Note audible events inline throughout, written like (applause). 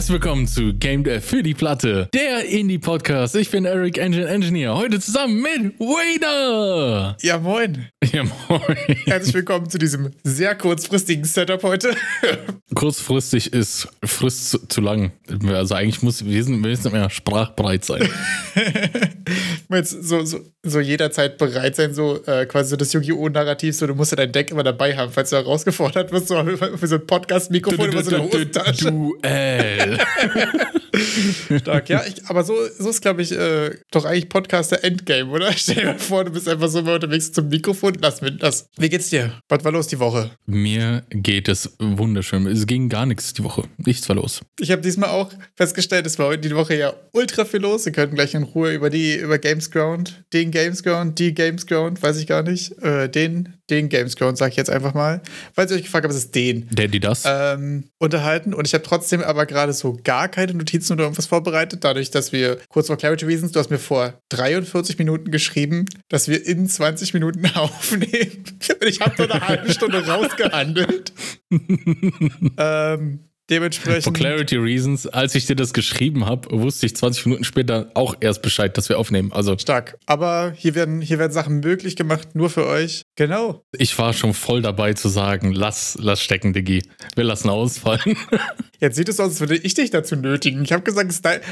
Herzlich willkommen zu Game Dev für die Platte, der Indie-Podcast. Ich bin Eric Engine Engineer, heute zusammen mit Wader. Ja, moin. Ja, moin. Herzlich willkommen zu diesem sehr kurzfristigen Setup heute. (laughs) Kurzfristig ist Frist zu, zu lang. Also eigentlich muss wir sind, wir müssen mehr sprachbereit sein. (laughs) Jetzt so, so, so jederzeit bereit sein, so äh, quasi so das Yu-Gi-Oh! Narrativ, so du musst ja dein Deck immer dabei haben, falls du herausgefordert wirst, so (laughs) für so ein Podcast-Mikrofon immer so eine Hosentasche. Duell. (laughs) Stark, ja. Ich, aber so, so ist, glaube ich, äh, doch eigentlich Podcaster Endgame, oder? (laughs) Stell dir mal vor, du bist einfach so mal unterwegs zum Mikrofon. Lass mit das. Wie geht's dir? Was war los die Woche? Mir geht es wunderschön. Es ging gar nichts die Woche. Nichts war los. Ich habe diesmal auch festgestellt, es war heute die Woche ja ultra viel los. Wir können gleich in Ruhe über die, über Gamesground, den Gamesground, die Gamesground, weiß ich gar nicht, äh, den, den Gamesground, sag ich jetzt einfach mal. Falls ihr euch gefragt habt, was ist den? Der, die das? ähm, unterhalten und ich habe trotzdem aber gerade so gar keine Notizen oder irgendwas vorbereitet, dadurch, dass wir kurz vor Clarity Reasons, du hast mir vor 43 Minuten geschrieben, dass wir in 20 Minuten (laughs) aufnehmen. Und ich habe nur eine halbe Stunde rausgehandelt. (laughs) ähm, dementsprechend. For Clarity Reasons, als ich dir das geschrieben habe, wusste ich 20 Minuten später auch erst Bescheid, dass wir aufnehmen. Also Stark. Aber hier werden, hier werden Sachen möglich gemacht, nur für euch. Genau. ich war schon voll dabei zu sagen, lass, lass stecken, Diggi. Wir lassen ausfallen. (laughs) Jetzt sieht es aus, als würde ich dich dazu nötigen. Ich habe gesagt, dein. (laughs)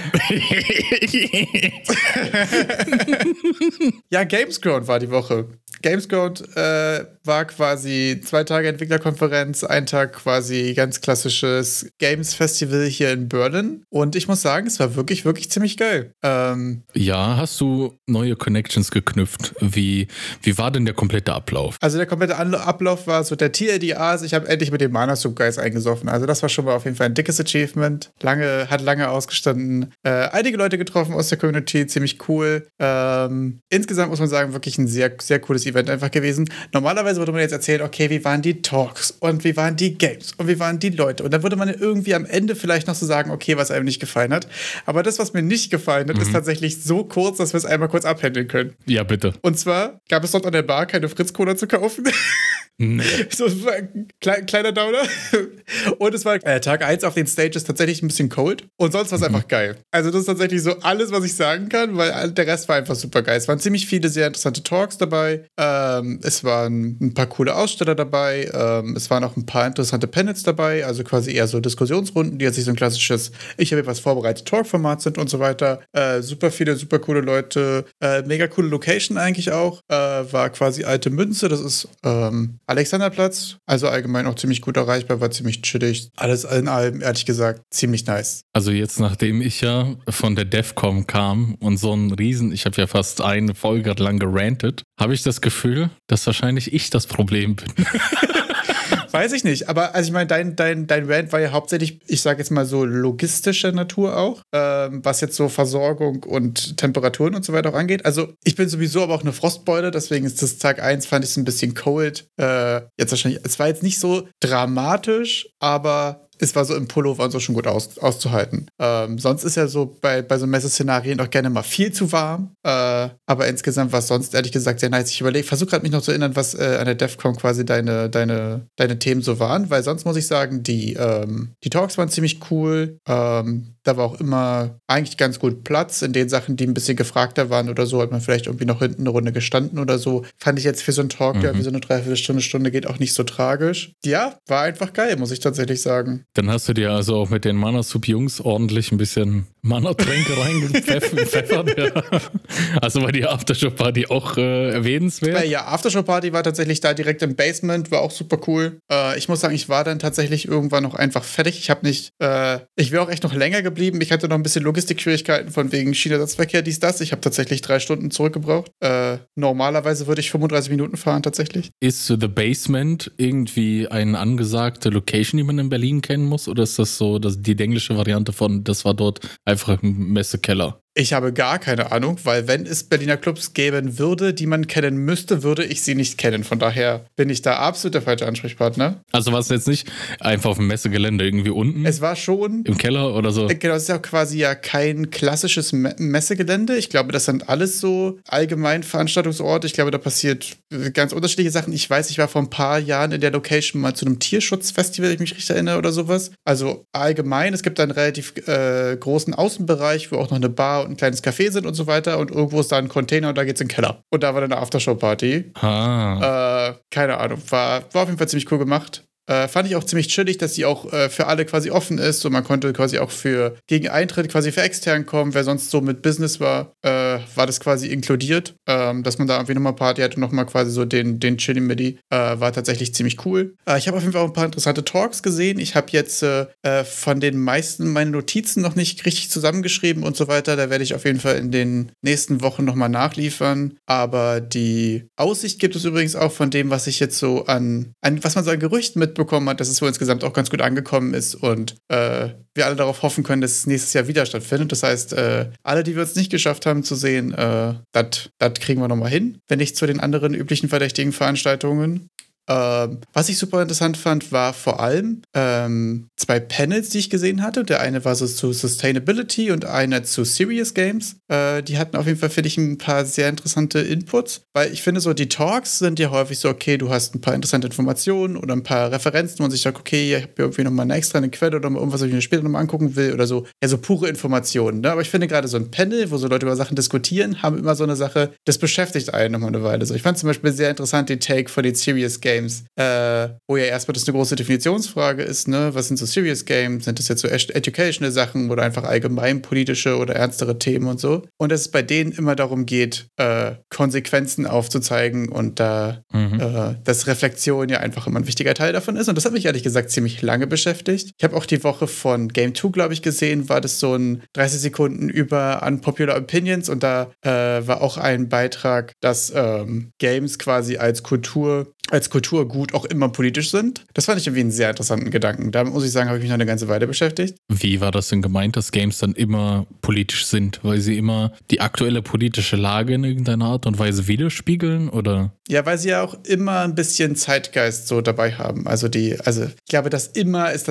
(laughs) Ja, Gamesground war die Woche. Gamesground äh, war quasi zwei Tage Entwicklerkonferenz, ein Tag quasi ganz klassisches Games Festival hier in Berlin. Und ich muss sagen, es war wirklich, wirklich ziemlich geil. Ähm, ja, hast du neue Connections geknüpft? Wie, wie war denn der komplette Ablauf? also der komplette Ablauf war so der TLDAs. Ich habe endlich mit dem Mana Soup Guys eingesoffen. Also das war schon mal auf jeden Fall ein dickes Achievement. Lange, hat lange ausgestanden. Äh, einige Leute getroffen aus der Community, ziemlich cool. Ähm, insgesamt muss man sagen, wirklich ein sehr, sehr cooles Event einfach gewesen. Normalerweise würde man jetzt erzählen, okay, wie waren die Talks und wie waren die Games und wie waren die Leute. Und dann würde man irgendwie am Ende vielleicht noch so sagen, okay, was einem nicht gefallen hat. Aber das, was mir nicht gefallen hat, ist tatsächlich so kurz, dass wir es einmal kurz abhändeln können. Ja, bitte. Und zwar gab es dort an der Bar keine Fritz-Cola zu kaufen. (laughs) Nee. (laughs) so es war ein klei- kleiner Downer. (laughs) Und es war äh, Tag 1 auf den Stages tatsächlich ein bisschen cold. Und sonst war es einfach geil. Also, das ist tatsächlich so alles, was ich sagen kann, weil der Rest war einfach super geil. Es waren ziemlich viele sehr interessante Talks dabei. Ähm, es waren ein paar coole Aussteller dabei. Ähm, es waren auch ein paar interessante Panels dabei. Also quasi eher so Diskussionsrunden, die jetzt nicht so ein klassisches Ich habe etwas vorbereitet Talk-Format sind und so weiter. Äh, super viele, super coole Leute. Äh, mega coole Location eigentlich auch. Äh, war quasi alte Münze. Das ist ähm, Alexanderplatz. Also allgemein auch ziemlich gut erreichbar, war ziemlich chillig. Alles in allem, ehrlich gesagt, ziemlich nice. Also jetzt, nachdem ich ja von der DEFCOM kam und so ein Riesen, ich habe ja fast eine Folge lang gerantet, habe ich das Gefühl, dass wahrscheinlich ich das Problem bin. (laughs) Weiß ich nicht, aber also ich meine, dein, dein, dein Rant war ja hauptsächlich, ich sage jetzt mal so logistischer Natur auch, ähm, was jetzt so Versorgung und Temperaturen und so weiter auch angeht. Also ich bin sowieso aber auch eine Frostbeule, deswegen ist das Tag 1, fand ich es ein bisschen cold. Äh, jetzt wahrscheinlich, es war jetzt nicht so dramatisch, aber es war so im Pullover und so schon gut aus, auszuhalten. Ähm, sonst ist ja so bei, bei so Messeszenarien auch gerne mal viel zu warm. Äh, aber insgesamt war es sonst ehrlich gesagt sehr nice. Ich überlege, versuche gerade mich noch zu erinnern, was äh, an der DEFCON quasi deine, deine, deine Themen so waren, weil sonst muss ich sagen, die, ähm, die Talks waren ziemlich cool. Ähm, da war auch immer eigentlich ganz gut Platz. In den Sachen, die ein bisschen gefragter waren oder so, hat man vielleicht irgendwie noch hinten eine Runde gestanden oder so. Fand ich jetzt für so einen Talk, der Mhm. wie so eine Dreiviertelstunde, Stunde geht, auch nicht so tragisch. Ja, war einfach geil, muss ich tatsächlich sagen. Dann hast du dir also auch mit den Mana Soup Jungs ordentlich ein bisschen Mana-Tränke (laughs) reingepfeffert. ja. Also war die Aftershow-Party auch äh, erwähnenswert? Äh, ja, Aftershow Party war tatsächlich da direkt im Basement, war auch super cool. Äh, ich muss sagen, ich war dann tatsächlich irgendwann noch einfach fertig. Ich habe nicht, äh, ich wäre auch echt noch länger geblieben. Ich hatte noch ein bisschen Logistikschwierigkeiten von wegen Schienenersatzverkehr, dies, das. Ich habe tatsächlich drei Stunden zurückgebraucht. Äh, normalerweise würde ich 35 Minuten fahren, tatsächlich. Ist The Basement irgendwie eine angesagte Location, die man in Berlin kennen muss? Oder ist das so dass die englische Variante von, das war dort einfach ein Messekeller? Ich habe gar keine Ahnung, weil wenn es Berliner Clubs geben würde, die man kennen müsste, würde ich sie nicht kennen. Von daher bin ich da absolut der falsche Ansprechpartner. Also war es jetzt nicht einfach auf dem Messegelände irgendwie unten? Es war schon. Im Keller oder so? Genau, es ist ja quasi ja kein klassisches Messegelände. Ich glaube, das sind alles so allgemein Veranstaltungsorte. Ich glaube, da passiert ganz unterschiedliche Sachen. Ich weiß, ich war vor ein paar Jahren in der Location mal zu einem Tierschutzfestival, wenn ich mich richtig erinnere oder sowas. Also allgemein, es gibt einen relativ äh, großen Außenbereich, wo auch noch eine Bar und ein kleines Café sind und so weiter. Und irgendwo ist da ein Container und da geht's in den Keller. Und da war dann eine Aftershow-Party. Ah. Äh, keine Ahnung, war, war auf jeden Fall ziemlich cool gemacht. Äh, fand ich auch ziemlich chillig, dass sie auch äh, für alle quasi offen ist. So, man konnte quasi auch für gegen Eintritt quasi für extern kommen. Wer sonst so mit Business war, äh, war das quasi inkludiert. Ähm, dass man da irgendwie nochmal Party hatte, nochmal quasi so den, den Chili Midi. Äh, war tatsächlich ziemlich cool. Äh, ich habe auf jeden Fall auch ein paar interessante Talks gesehen. Ich habe jetzt äh, von den meisten meine Notizen noch nicht richtig zusammengeschrieben und so weiter. Da werde ich auf jeden Fall in den nächsten Wochen nochmal nachliefern. Aber die Aussicht gibt es übrigens auch von dem, was ich jetzt so an, an was man so an Gerüchten mit mitbekommen hat, dass es wohl insgesamt auch ganz gut angekommen ist und äh, wir alle darauf hoffen können, dass es nächstes Jahr wieder stattfindet. Das heißt, äh, alle, die wir es nicht geschafft haben zu sehen, äh, das kriegen wir nochmal hin. Wenn nicht zu den anderen üblichen verdächtigen Veranstaltungen. Ähm, was ich super interessant fand, war vor allem ähm, zwei Panels, die ich gesehen hatte. Der eine war so zu Sustainability und einer zu Serious Games. Äh, die hatten auf jeden Fall, finde ich, ein paar sehr interessante Inputs, weil ich finde, so die Talks sind ja häufig so, okay, du hast ein paar interessante Informationen oder ein paar Referenzen, wo man sich sagt, okay, ich habe irgendwie nochmal eine extra eine Quelle oder irgendwas, was ich mir später nochmal angucken will oder so. Ja, so pure Informationen. Ne? Aber ich finde gerade so ein Panel, wo so Leute über Sachen diskutieren, haben immer so eine Sache, das beschäftigt einen nochmal eine Weile. So, ich fand zum Beispiel sehr interessant den Take von den Serious Games Games, äh, wo ja erstmal das eine große Definitionsfrage ist, ne? Was sind so Serious Games? Sind das jetzt so educational Sachen oder einfach allgemein politische oder ernstere Themen und so? Und dass es bei denen immer darum geht, äh, Konsequenzen aufzuzeigen und da, mhm. äh, dass Reflexion ja einfach immer ein wichtiger Teil davon ist. Und das hat mich ehrlich gesagt ziemlich lange beschäftigt. Ich habe auch die Woche von Game 2, glaube ich, gesehen, war das so ein 30 Sekunden über Unpopular Opinions und da äh, war auch ein Beitrag, dass ähm, Games quasi als Kultur als Kulturgut auch immer politisch sind. Das fand ich irgendwie einen sehr interessanten Gedanken. Da muss ich sagen, habe ich mich noch eine ganze Weile beschäftigt. Wie war das denn gemeint, dass Games dann immer politisch sind? Weil sie immer die aktuelle politische Lage in irgendeiner Art und Weise widerspiegeln oder? Ja, weil sie ja auch immer ein bisschen Zeitgeist so dabei haben. Also die, also ich glaube, das immer ist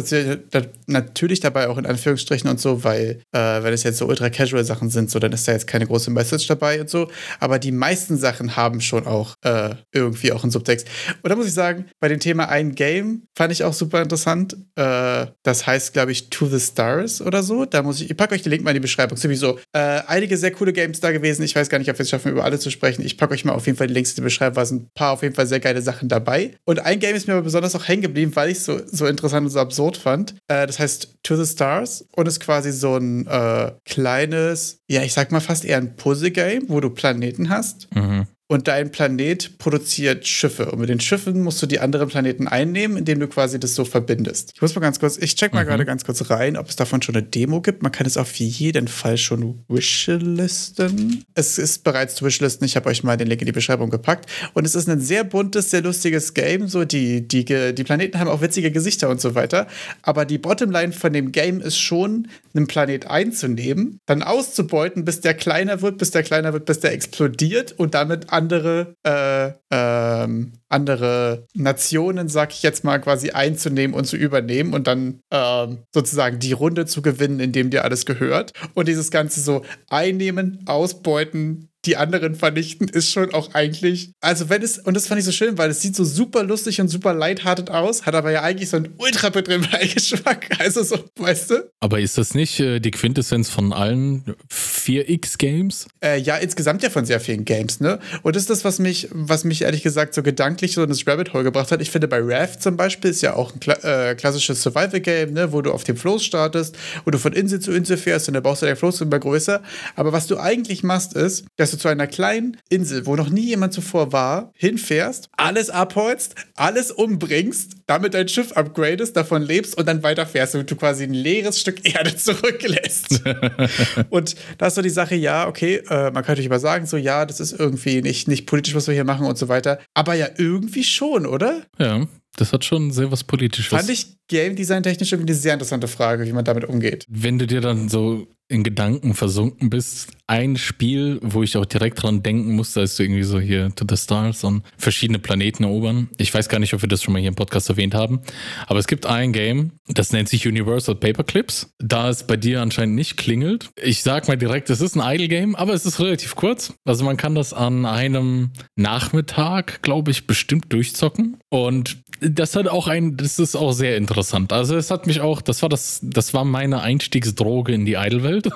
natürlich dabei auch in Anführungsstrichen und so, weil äh, wenn es jetzt so ultra casual Sachen sind, so dann ist da jetzt keine große Message dabei und so. Aber die meisten Sachen haben schon auch äh, irgendwie auch einen Subtext. Und da muss ich sagen, bei dem Thema ein Game fand ich auch super interessant. Äh, das heißt, glaube ich, To the Stars oder so. Da muss ich, ich packe euch den Link mal in die Beschreibung. Sowieso äh, einige sehr coole Games da gewesen. Ich weiß gar nicht, ob wir es schaffen, über alle zu sprechen. Ich packe euch mal auf jeden Fall die Links in die Beschreibung. Da sind ein paar auf jeden Fall sehr geile Sachen dabei. Und ein Game ist mir aber besonders auch hängen geblieben, weil ich es so, so interessant und so absurd fand. Äh, das heißt To the Stars und ist quasi so ein äh, kleines, ja, ich sag mal fast eher ein Puzzle-Game, wo du Planeten hast. Mhm und dein Planet produziert Schiffe. Und mit den Schiffen musst du die anderen Planeten einnehmen, indem du quasi das so verbindest. Ich muss mal ganz kurz, ich check mal mhm. gerade ganz kurz rein, ob es davon schon eine Demo gibt. Man kann es auf jeden Fall schon wishlisten. Es ist bereits zu wishlisten. Ich habe euch mal den Link in die Beschreibung gepackt. Und es ist ein sehr buntes, sehr lustiges Game. So, die, die, die Planeten haben auch witzige Gesichter und so weiter. Aber die Bottomline von dem Game ist schon, einen Planet einzunehmen, dann auszubeuten, bis der kleiner wird, bis der kleiner wird, bis der explodiert und damit andere, äh, ähm, andere Nationen, sag ich jetzt mal, quasi einzunehmen und zu übernehmen und dann ähm, sozusagen die Runde zu gewinnen, indem dir alles gehört. Und dieses Ganze so einnehmen, ausbeuten, die anderen vernichten, ist schon auch eigentlich. Also, wenn es, und das fand ich so schön, weil es sieht so super lustig und super lighthearted aus, hat aber ja eigentlich so einen ultra betreibenden Beigeschmack. (laughs) Also, so, weißt du? Aber ist das nicht äh, die Quintessenz von allen 4X-Games? Äh, ja, insgesamt ja von sehr vielen Games, ne? Und das ist das, was mich, was mich ehrlich gesagt so gedanklich so in das Rabbit Hole gebracht hat. Ich finde, bei Raft zum Beispiel ist ja auch ein Kla äh, klassisches Survival-Game, ne? Wo du auf dem Floß startest, wo du von Insel zu Insel fährst und dann baust du dein Floß immer größer. Aber was du eigentlich machst, ist, dass du zu einer kleinen Insel, wo noch nie jemand zuvor war, hinfährst, alles abholst, alles umbringst, damit dein Schiff upgradest, davon lebst und dann weiterfährst und du quasi ein leeres Stück Erde (laughs) zurücklässt. (laughs) und da ist so die Sache, ja, okay, äh, man könnte über sagen, so, ja, das ist irgendwie nicht, nicht politisch, was wir hier machen und so weiter. Aber ja, irgendwie schon, oder? Ja. Das hat schon sehr was Politisches. Fand ich, Game Design technisch irgendwie eine sehr interessante Frage, wie man damit umgeht. Wenn du dir dann so in Gedanken versunken bist. Ein Spiel, wo ich auch direkt dran denken musste, als du irgendwie so hier to the stars und verschiedene Planeten erobern. Ich weiß gar nicht, ob wir das schon mal hier im Podcast erwähnt haben, aber es gibt ein Game, das nennt sich Universal Paperclips. Da es bei dir anscheinend nicht klingelt, ich sag mal direkt, es ist ein Idle Game, aber es ist relativ kurz. Also man kann das an einem Nachmittag, glaube ich, bestimmt durchzocken und das hat auch ein, das ist auch sehr interessant. Also es hat mich auch, das war das, das war meine Einstiegsdroge in die Idle-Welt,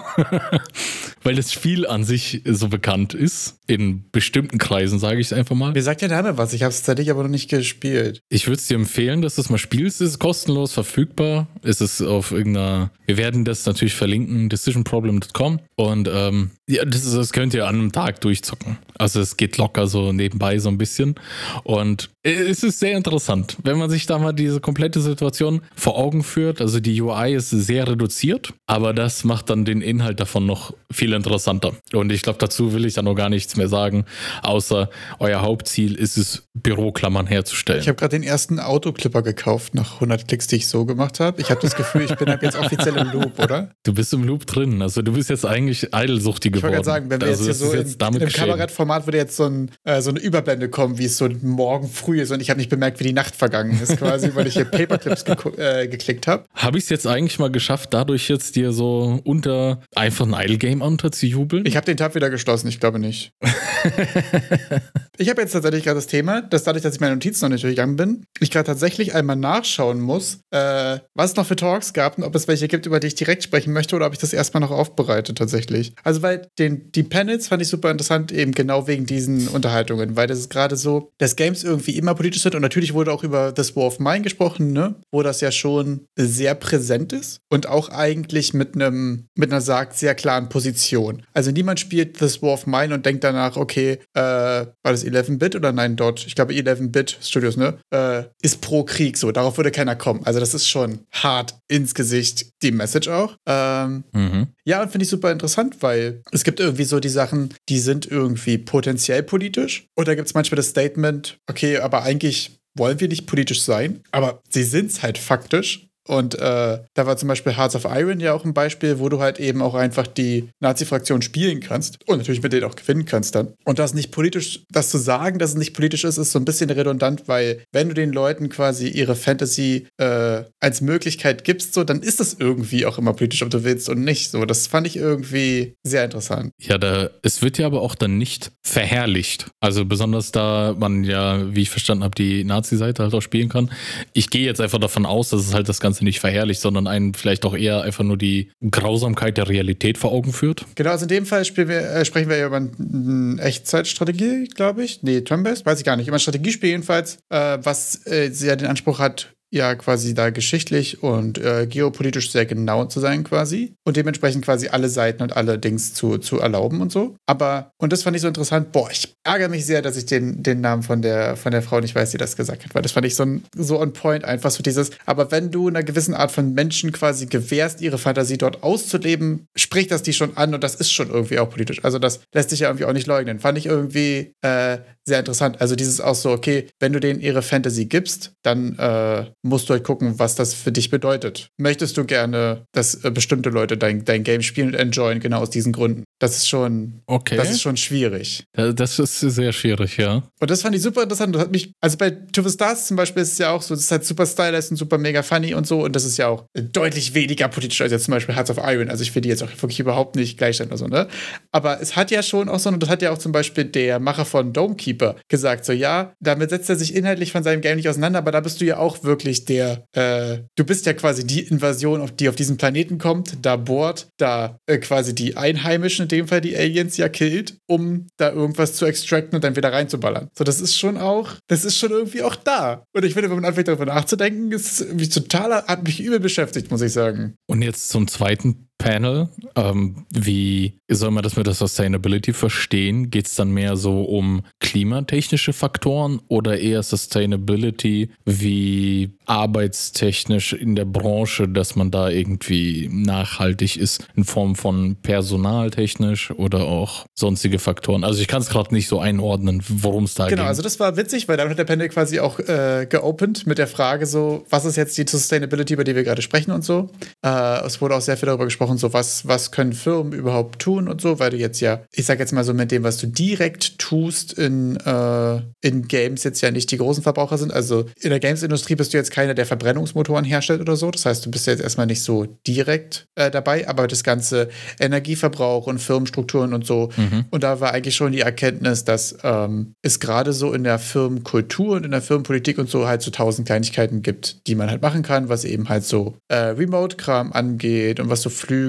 (laughs) weil das Spiel an sich so bekannt ist in bestimmten Kreisen, sage ich es einfach mal. Mir sagt der Name was, ich habe es tatsächlich aber noch nicht gespielt. Ich würde es dir empfehlen, dass du es mal spielst. Es ist kostenlos verfügbar. Es ist auf irgendeiner, wir werden das natürlich verlinken, decisionproblem.com und ähm, ja, das, ist, das könnt ihr an einem Tag durchzocken. Also es geht locker so nebenbei so ein bisschen und es ist sehr interessant, wenn man sich da mal diese komplette Situation vor Augen führt. Also die UI ist sehr reduziert, aber das macht dann den Inhalt davon noch viel interessanter. Und ich glaube, dazu will ich dann noch gar nichts mehr sagen, außer euer Hauptziel ist es, Büroklammern herzustellen. Ich habe gerade den ersten Autoclipper gekauft nach 100 Klicks, die ich so gemacht habe. Ich habe das Gefühl, ich bin ab jetzt offiziell im Loop, oder? Du bist im Loop drin. Also du bist jetzt eigentlich eidelsuchtig geworden. Ich wollte gerade sagen, wenn wir also jetzt hier so jetzt in, in einem Kabarettformat würde jetzt so, ein, äh, so eine Überblende kommen, wie es so morgen früh ist und ich habe nicht bemerkt, wie die Nacht vergangen ist quasi, weil ich hier Paperclips ge äh, geklickt habe. Habe ich es jetzt eigentlich mal geschafft, dadurch jetzt dir so unter einfach ein Idle-Game unterzujubeln? Ich habe den Tab wieder geschlossen, ich glaube nicht. (laughs) ich habe jetzt tatsächlich gerade das Thema, dass dadurch, dass ich meine Notizen noch nicht durchgegangen bin, ich gerade tatsächlich einmal nachschauen muss, äh, was es noch für Talks gab und ob es welche gibt, über die ich direkt sprechen möchte oder ob ich das erstmal noch aufbereite tatsächlich. Also weil den, die Panels fand ich super interessant, eben genau wegen diesen Unterhaltungen, weil das ist gerade so, dass Games irgendwie immer politisch sind und natürlich wurde auch über This War of Mine gesprochen, ne? Wo das ja schon sehr präsent ist und auch eigentlich mit einem, mit einer sagt, sehr klaren Position. Also niemand spielt This War of Mine und denkt danach, okay, äh, war das 11-Bit oder nein, dort, ich glaube 11-Bit Studios, ne? Äh, ist pro Krieg so. Darauf würde keiner kommen. Also das ist schon hart ins Gesicht, die Message auch. Ähm, mhm. Ja, und finde ich super interessant, weil es gibt irgendwie so die Sachen, die sind irgendwie potenziell politisch. Und da gibt es manchmal das Statement, okay, aber eigentlich wollen wir nicht politisch sein, aber sie sind es halt faktisch. Und äh, da war zum Beispiel Hearts of Iron ja auch ein Beispiel, wo du halt eben auch einfach die Nazi-Fraktion spielen kannst und natürlich mit denen auch gewinnen kannst dann. Und das nicht politisch, das zu sagen, dass es nicht politisch ist, ist so ein bisschen redundant, weil wenn du den Leuten quasi ihre Fantasy äh, als Möglichkeit gibst, so, dann ist das irgendwie auch immer politisch, ob du willst und nicht. So, das fand ich irgendwie sehr interessant. Ja, da, es wird ja aber auch dann nicht verherrlicht. Also besonders da man ja, wie ich verstanden habe, die Nazi-Seite halt auch spielen kann. Ich gehe jetzt einfach davon aus, dass es halt das Ganze nicht verherrlicht, sondern einen vielleicht auch eher einfach nur die Grausamkeit der Realität vor Augen führt. Genau, also in dem Fall wir, äh, sprechen wir ja über eine Echtzeitstrategie, glaube ich. Nee, Turn-Based, weiß ich gar nicht. Über ein Strategiespiel jedenfalls, äh, was äh, ja den Anspruch hat, ja quasi da geschichtlich und äh, geopolitisch sehr genau zu sein quasi und dementsprechend quasi alle Seiten und alle Dings zu, zu erlauben und so. Aber, und das fand ich so interessant, boah, ich ärgere mich sehr, dass ich den, den Namen von der, von der Frau nicht weiß, die das gesagt hat, weil das fand ich so, so on point, einfach so dieses, aber wenn du einer gewissen Art von Menschen quasi gewährst, ihre Fantasie dort auszuleben, spricht das die schon an und das ist schon irgendwie auch politisch. Also das lässt sich ja irgendwie auch nicht leugnen. Fand ich irgendwie äh, sehr interessant. Also dieses auch so, okay, wenn du denen ihre Fantasy gibst, dann äh, musst du halt gucken, was das für dich bedeutet. Möchtest du gerne, dass äh, bestimmte Leute dein, dein Game spielen und enjoyen, genau aus diesen Gründen? Das ist schon, okay. das ist schon schwierig. Das ist sehr schwierig, ja. Und das fand ich super interessant. Das hat mich, also bei Two Stars zum Beispiel ist es ja auch so, das ist halt super stylish und super mega funny und so. Und das ist ja auch deutlich weniger politisch als jetzt zum Beispiel Hearts of Iron. Also ich finde die jetzt auch wirklich überhaupt nicht gleichstellen oder so, ne? Aber es hat ja schon auch so, und das hat ja auch zum Beispiel der Macher von Domekeeper gesagt, so ja, damit setzt er sich inhaltlich von seinem Game nicht auseinander, aber da bist du ja auch wirklich der, äh, du bist ja quasi die Invasion, die auf diesen Planeten kommt, da bohrt, da äh, quasi die Einheimischen dem Fall die Aliens ja killt, um da irgendwas zu extracten und dann wieder reinzuballern. So, das ist schon auch, das ist schon irgendwie auch da. Und ich finde, wenn man anfängt darüber nachzudenken, ist es irgendwie total, hat mich übel beschäftigt, muss ich sagen. Und jetzt zum zweiten Panel. Ähm, wie soll man das mit der Sustainability verstehen? Geht es dann mehr so um klimatechnische Faktoren oder eher Sustainability wie arbeitstechnisch in der Branche, dass man da irgendwie nachhaltig ist in Form von personaltechnisch oder auch sonstige Faktoren? Also ich kann es gerade nicht so einordnen, worum es da geht. Genau, also das war witzig, weil damit hat der Panel quasi auch äh, geopend mit der Frage so, was ist jetzt die Sustainability, über die wir gerade sprechen und so. Äh, es wurde auch sehr viel darüber gesprochen, so was, was können Firmen überhaupt tun und so, weil du jetzt ja, ich sag jetzt mal so mit dem, was du direkt tust in, äh, in Games jetzt ja nicht die großen Verbraucher sind. Also in der Games-Industrie bist du jetzt keiner, der Verbrennungsmotoren herstellt oder so. Das heißt, du bist jetzt erstmal nicht so direkt äh, dabei, aber das ganze Energieverbrauch und Firmenstrukturen und so. Mhm. Und da war eigentlich schon die Erkenntnis, dass ähm, es gerade so in der Firmenkultur und in der Firmenpolitik und so halt so tausend Kleinigkeiten gibt, die man halt machen kann, was eben halt so äh, Remote-Kram angeht und was so Flüge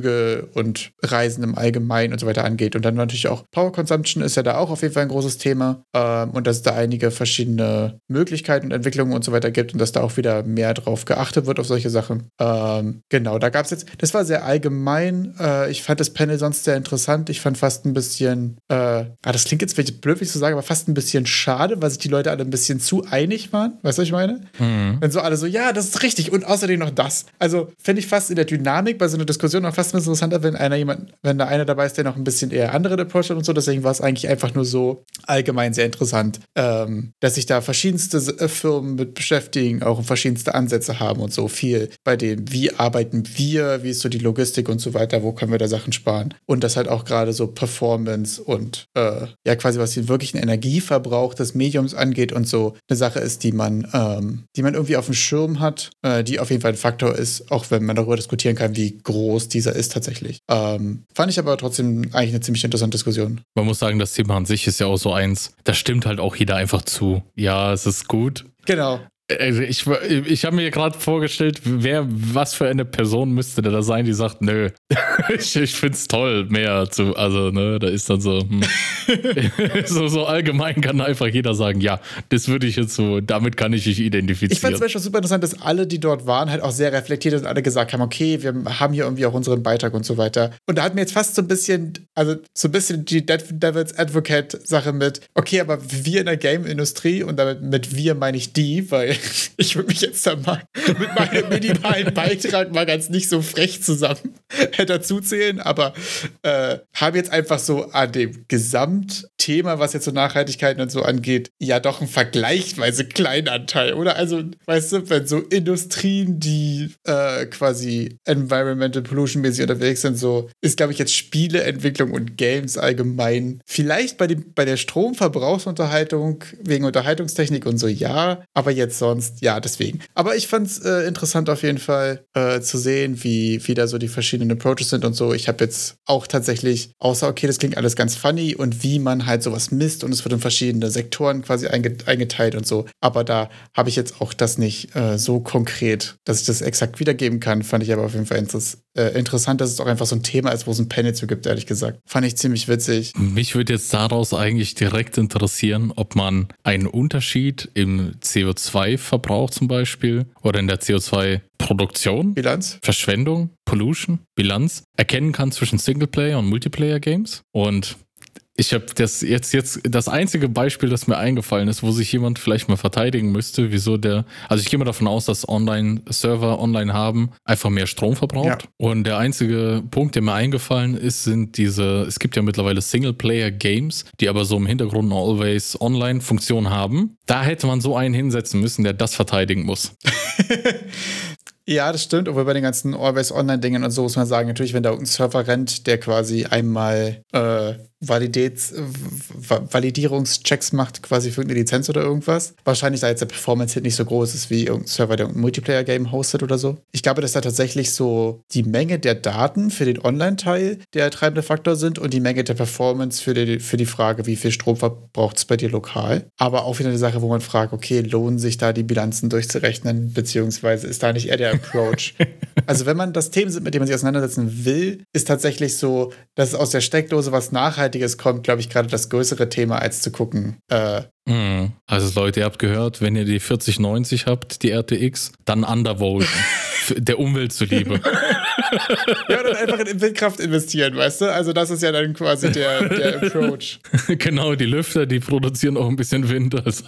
und Reisen im Allgemeinen und so weiter angeht. Und dann natürlich auch Power Consumption ist ja da auch auf jeden Fall ein großes Thema ähm, und dass es da einige verschiedene Möglichkeiten und Entwicklungen und so weiter gibt und dass da auch wieder mehr drauf geachtet wird auf solche Sachen. Ähm, genau, da gab es jetzt, das war sehr allgemein. Äh, ich fand das Panel sonst sehr interessant. Ich fand fast ein bisschen, äh, ah, das klingt jetzt vielleicht blöd, wie ich so sage, aber fast ein bisschen schade, weil sich die Leute alle ein bisschen zu einig waren. Weißt du, was ich meine? Mhm. Wenn so alle so, ja, das ist richtig und außerdem noch das. Also finde ich fast in der Dynamik bei so einer Diskussion noch fast interessanter, wenn einer jemand, wenn da einer dabei ist, der noch ein bisschen eher andere Approach hat und so. Deswegen war es eigentlich einfach nur so allgemein sehr interessant, ähm, dass sich da verschiedenste äh, Firmen mit beschäftigen, auch verschiedenste Ansätze haben und so viel bei dem, wie arbeiten wir, wie ist so die Logistik und so weiter, wo können wir da Sachen sparen. Und das halt auch gerade so Performance und äh, ja quasi was den wirklichen Energieverbrauch des Mediums angeht und so eine Sache ist, die man, ähm, die man irgendwie auf dem Schirm hat, äh, die auf jeden Fall ein Faktor ist, auch wenn man darüber diskutieren kann, wie groß dieser ist tatsächlich. Ähm, fand ich aber trotzdem eigentlich eine ziemlich interessante Diskussion. Man muss sagen, das Thema an sich ist ja auch so eins, da stimmt halt auch jeder einfach zu. Ja, es ist gut. Genau. Also ich, ich habe mir gerade vorgestellt, wer, was für eine Person müsste da sein, die sagt, nö, (laughs) ich, ich finde es toll, mehr zu, also, ne, da ist dann so, hm. (laughs) so, so allgemein kann einfach jeder sagen, ja, das würde ich jetzt so, damit kann ich mich identifizieren. Ich fand zum Beispiel super interessant, dass alle, die dort waren, halt auch sehr reflektiert und alle gesagt haben, okay, wir haben hier irgendwie auch unseren Beitrag und so weiter. Und da hat mir jetzt fast so ein bisschen, also so ein bisschen die Devil's Advocate-Sache mit, okay, aber wir in der Game-Industrie und damit mit wir meine ich die, weil (laughs) ich würde mich jetzt da mal (laughs) mit meinem minimalen Beitrag mal ganz nicht so frech zusammen (laughs) dazu zählen, aber äh, habe jetzt einfach so an dem Gesamtthema, was jetzt so Nachhaltigkeit und so angeht, ja doch einen vergleichsweise kleinen Anteil, oder? Also, weißt du, wenn so Industrien, die äh, quasi Environmental Pollution mäßig unterwegs sind, so ist, glaube ich, jetzt Spieleentwicklung und Games allgemein vielleicht bei, dem, bei der Stromverbrauchsunterhaltung wegen Unterhaltungstechnik und so ja, aber jetzt sonst, ja, deswegen. Aber ich fand es äh, interessant auf jeden Fall äh, zu sehen, wie, wie da so die verschiedenen Approaches sind und so. Ich habe jetzt auch tatsächlich, außer, okay, das klingt alles ganz funny und wie man halt sowas misst und es wird in verschiedene Sektoren quasi eingeteilt und so. Aber da habe ich jetzt auch das nicht äh, so konkret, dass ich das exakt wiedergeben kann. Fand ich aber auf jeden Fall interess äh, interessant, dass es auch einfach so ein Thema ist, wo es ein Panel zu gibt, ehrlich gesagt. Fand ich ziemlich witzig. Mich würde jetzt daraus eigentlich direkt interessieren, ob man einen Unterschied im CO2 CO2-Verbrauch zum Beispiel oder in der CO2-Produktion, Bilanz, Verschwendung, Pollution, Bilanz? Erkennen kann zwischen Singleplayer und Multiplayer-Games. Und ich habe das jetzt, jetzt das einzige Beispiel, das mir eingefallen ist, wo sich jemand vielleicht mal verteidigen müsste, wieso der, also ich gehe mal davon aus, dass Online-Server online haben, einfach mehr Strom verbraucht. Ja. Und der einzige Punkt, der mir eingefallen ist, sind diese, es gibt ja mittlerweile Singleplayer-Games, die aber so im Hintergrund eine Always-Online-Funktion haben. Da hätte man so einen hinsetzen müssen, der das verteidigen muss. (laughs) Ja, das stimmt. Obwohl bei den ganzen Always-Online-Dingen und so muss man sagen, natürlich, wenn da irgendein Server rennt, der quasi einmal äh, Validates, Validierungschecks macht, quasi für irgendeine Lizenz oder irgendwas. Wahrscheinlich, da jetzt der Performance-Hit nicht so groß ist wie irgendein Server, der ein Multiplayer-Game hostet oder so. Ich glaube, dass da tatsächlich so die Menge der Daten für den Online-Teil der treibende Faktor sind und die Menge der Performance für die, für die Frage, wie viel Strom verbraucht es bei dir lokal. Aber auch wieder eine Sache, wo man fragt, okay, lohnen sich da die Bilanzen durchzurechnen, beziehungsweise ist da nicht eher der Approach? (laughs) also, wenn man das Themen sind, mit dem man sich auseinandersetzen will, ist tatsächlich so, dass aus der Steckdose was nachhaltig Nachhaltiges kommt, glaube ich, gerade das größere Thema, als zu gucken. Äh, mhm. also Leute, ihr habt gehört, wenn ihr die 4090 habt, die RTX, dann Undervolt. (laughs) der Umwelt zuliebe. (laughs) ja, dann einfach in Windkraft investieren, weißt du? Also das ist ja dann quasi der, der Approach. (laughs) genau, die Lüfter, die produzieren auch ein bisschen Wind. Also.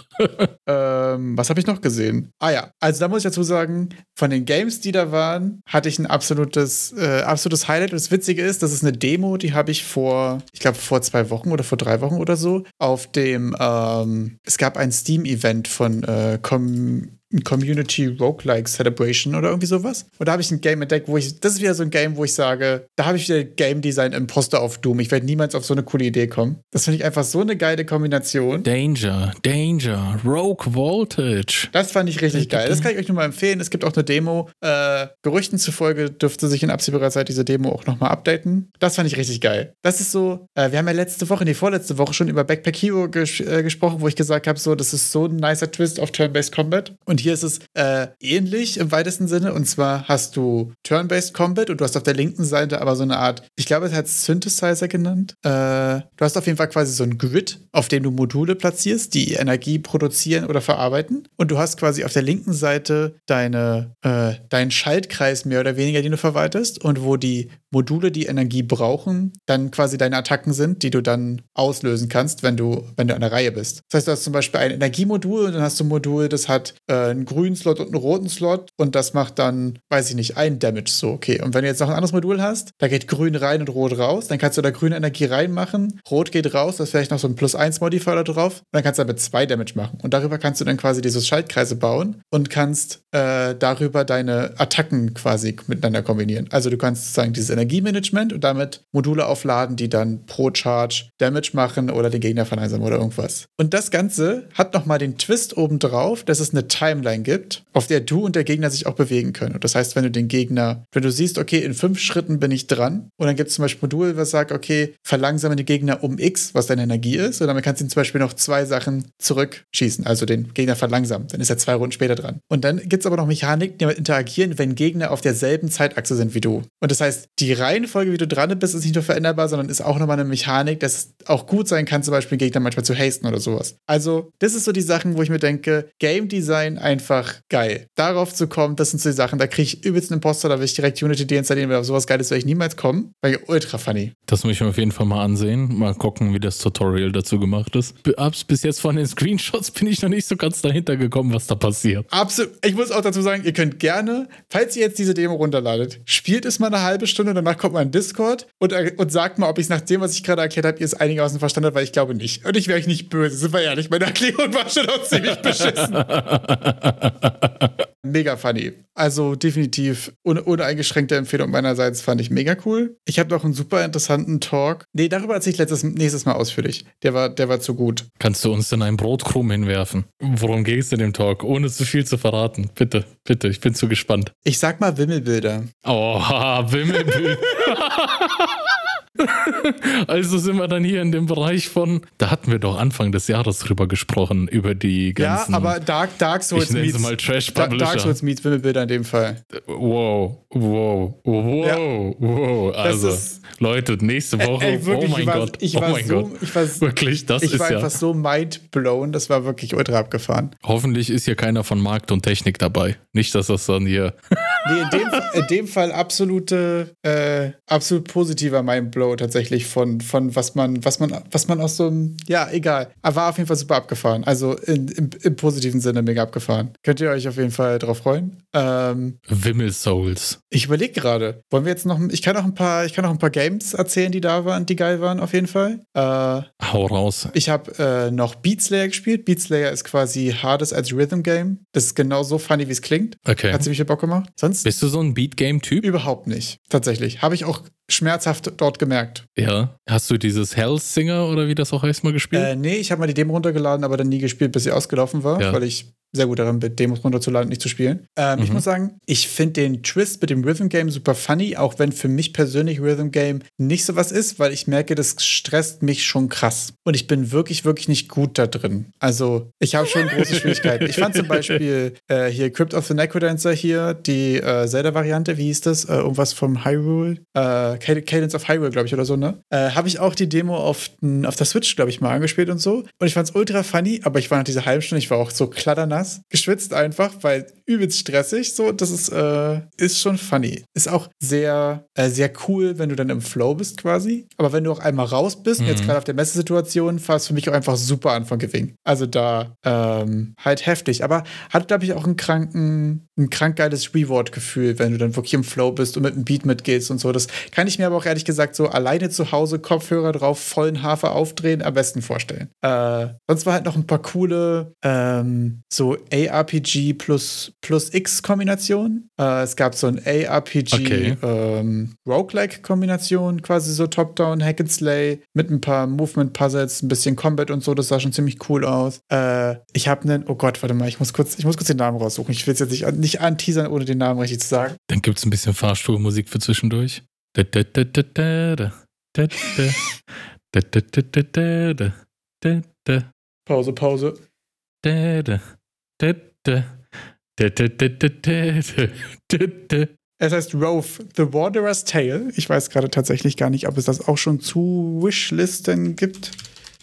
ähm, was habe ich noch gesehen? Ah ja, also da muss ich dazu sagen, von den Games, die da waren, hatte ich ein absolutes, äh, absolutes Highlight. Und das Witzige ist, das ist eine Demo, die habe ich vor, ich glaube vor zwei Wochen oder vor drei Wochen oder so, auf dem, ähm, es gab ein Steam-Event von äh, Com Community Roguelike Celebration oder irgendwie sowas. Und da habe ich ein Game entdeckt, wo ich, das ist wieder so ein Game, wo ich sage, da habe ich wieder Game Design Imposter auf Doom. Ich werde niemals auf so eine coole Idee kommen. Das finde ich einfach so eine geile Kombination. Danger, Danger, Rogue Voltage. Das fand ich richtig geil. Das kann ich euch nur mal empfehlen. Es gibt auch eine Demo. Äh, Gerüchten zufolge dürfte sich in absehbarer Zeit diese Demo auch nochmal updaten. Das fand ich richtig geil. Das ist so, äh, wir haben ja letzte Woche, nee, vorletzte Woche schon über Backpack Hero ges äh, gesprochen, wo ich gesagt habe, so, das ist so ein nicer Twist auf Turn-Based Combat. Und hier ist es äh, ähnlich im weitesten Sinne. Und zwar hast du Turn-Based Combat und du hast auf der linken Seite aber so eine Art, ich glaube, es hat Synthesizer genannt. Äh, du hast auf jeden Fall quasi so ein Grid, auf dem du Module platzierst, die Energie produzieren oder verarbeiten. Und du hast quasi auf der linken Seite deine, äh, deinen Schaltkreis mehr oder weniger, den du verwaltest und wo die Module, die Energie brauchen, dann quasi deine Attacken sind, die du dann auslösen kannst, wenn du, wenn du an der Reihe bist. Das heißt, du hast zum Beispiel ein Energiemodul und dann hast du ein Modul, das hat äh, einen grünen Slot und einen roten Slot und das macht dann, weiß ich nicht, ein Damage so, okay. Und wenn du jetzt noch ein anderes Modul hast, da geht grün rein und rot raus, dann kannst du da grüne Energie reinmachen, rot geht raus, das ist vielleicht noch so ein plus 1 Modifier da drauf und dann kannst du damit zwei Damage machen. Und darüber kannst du dann quasi diese Schaltkreise bauen und kannst äh, darüber deine Attacken quasi miteinander kombinieren. Also du kannst sozusagen dieses Energie Energiemanagement und damit Module aufladen, die dann pro Charge Damage machen oder den Gegner verlangsamen oder irgendwas. Und das Ganze hat nochmal den Twist obendrauf, dass es eine Timeline gibt, auf der du und der Gegner sich auch bewegen können. Und das heißt, wenn du den Gegner, wenn du siehst, okay, in fünf Schritten bin ich dran und dann gibt es zum Beispiel Modul, was sagt, okay, verlangsame den Gegner um X, was deine Energie ist, und damit kannst du ihm zum Beispiel noch zwei Sachen zurückschießen, also den Gegner verlangsamen. Dann ist er zwei Runden später dran. Und dann gibt es aber noch Mechaniken, die damit interagieren, wenn Gegner auf derselben Zeitachse sind wie du. Und das heißt, die Reihenfolge, wie du dran bist, ist nicht nur veränderbar, sondern ist auch nochmal eine Mechanik, dass es auch gut sein kann, zum Beispiel Gegner manchmal zu hasten oder sowas. Also, das ist so die Sachen, wo ich mir denke, Game Design einfach geil. Darauf zu kommen, das sind so die Sachen, da kriege ich übelst einen Imposter, da will ich direkt Unity deinstallieren, weil auf sowas Geiles werde ich niemals kommen, weil ultra funny. Das muss ich mir auf jeden Fall mal ansehen, mal gucken, wie das Tutorial dazu gemacht ist. Bis jetzt von den Screenshots bin ich noch nicht so ganz dahinter gekommen, was da passiert. Absolut. Ich muss auch dazu sagen, ihr könnt gerne, falls ihr jetzt diese Demo runterladet, spielt es mal eine halbe Stunde, danach kommt mal in Discord und, und sagt mal, ob ich es nach dem, was ich gerade erklärt habe, ihr es einigermaßen verstanden habt, weil ich glaube nicht. Und ich wäre euch nicht böse, sind wir ehrlich. Meine Erklärung war schon auch ziemlich beschissen. (laughs) (laughs) mega funny. Also definitiv un uneingeschränkte Empfehlung meinerseits fand ich mega cool. Ich habe noch einen super interessanten Talk. Nee, darüber erzähle ich letztes, nächstes Mal ausführlich. Der war, der war zu gut. Kannst du uns denn einen Brotkrumm hinwerfen? Worum geht es in dem Talk? Ohne zu viel zu verraten. Bitte, bitte, ich bin zu gespannt. Ich sag mal Wimmelbilder. Oh, Wimmelbilder. (laughs) (laughs) also sind wir dann hier in dem Bereich von, da hatten wir doch Anfang des Jahres drüber gesprochen, über die ganzen. Ja, aber Dark, Dark Souls ich meets. mal Trash Publisher. Dark Souls meets Wimmelbilder in dem Fall. Wow, wow, wow, ja. wow. Also, ist, Leute, nächste Woche. Ey, wirklich, oh mein war, Gott. Ich oh war mein so, Gott. Ich war, wirklich, das ich ist war ja. einfach so mindblown, das war wirklich ultra abgefahren. Hoffentlich ist hier keiner von Markt und Technik dabei. Nicht, dass das dann hier. nee, in dem, in dem Fall absolute, äh, absolut positiver Mindblow tatsächlich von von, was man, was man, was man aus so einem, ja, egal. Aber war auf jeden Fall super abgefahren. Also in, im, im, positiven Sinne mega abgefahren. Könnt ihr euch auf jeden Fall drauf freuen. Ähm, Wimmel Souls. Ich überlege gerade, wollen wir jetzt noch, ich kann noch ein paar, ich kann noch ein paar Games erzählen, die da waren, die geil waren, auf jeden Fall. Äh, Hau raus. Ich habe äh, noch Beat Slayer gespielt. Beat Slayer ist quasi Hardest als Rhythm Game. Das ist genau so funny, wie es klingt. Okay. Hat ziemlich viel Bock gemacht. Sonst? Bist du so ein Beat Game-Typ? Überhaupt nicht. Tatsächlich. Habe ich auch schmerzhaft dort gemerkt. Ja. Hast du dieses Hellsinger oder wie das auch heißt mal gespielt? Äh, nee, ich habe mal die Demo runtergeladen, aber dann nie gespielt, bis sie ausgelaufen war, ja. weil ich sehr gut darin bin, Demos runterzuladen, nicht zu spielen. Ähm, mhm. Ich muss sagen, ich finde den Twist mit dem Rhythm Game super funny, auch wenn für mich persönlich Rhythm Game nicht so was ist, weil ich merke, das stresst mich schon krass. Und ich bin wirklich, wirklich nicht gut da drin. Also, ich habe schon große Schwierigkeiten. Ich fand zum Beispiel (laughs) äh, hier Crypt of the Necrodancer hier, die äh, Zelda-Variante, wie hieß das? Äh, irgendwas vom Hyrule? Äh, Cadence of Hyrule, glaube ich, oder so, ne? Äh, habe ich auch die Demo auf, auf der Switch, glaube ich, mal angespielt und so. Und ich fand es ultra funny, aber ich war nach dieser halben Stunde, ich war auch so kladdernass nass, geschwitzt einfach, weil übelst stressig. So, das ist, äh, ist schon funny. Ist auch sehr, äh, sehr cool, wenn du dann im Flow bist quasi. Aber wenn du auch einmal raus bist, mhm. jetzt gerade auf der Messesituation, war es für mich auch einfach super an von Gewing. Also da ähm, halt heftig. Aber hat, glaube ich, auch einen kranken, ein krank geiles Reward-Gefühl, wenn du dann wirklich im Flow bist und mit einem Beat mitgehst und so. Das kann ich mir aber auch ehrlich gesagt so alleine zu Hause Kopfhörer drauf, vollen Hafer aufdrehen, am besten vorstellen. Äh, sonst war halt noch ein paar coole ähm, so ARPG plus, plus X-Kombinationen. Äh, es gab so ein ARPG okay. ähm, Roguelike-Kombination, quasi so Top-Down, Hack and Slay, mit ein paar Movement-Puzzles, ein bisschen Combat und so. Das sah schon ziemlich cool aus. Äh, ich habe einen, oh Gott, warte mal, ich muss kurz, ich muss kurz den Namen raussuchen. Ich will es jetzt nicht, nicht anteasern, ohne den Namen richtig zu sagen. Dann gibt es ein bisschen Fahrstuhlmusik für zwischendurch. Pause, Pause. Es heißt Rove, The Wanderer's Tale. Ich weiß gerade tatsächlich gar nicht, ob es das auch schon zu Wishlisten gibt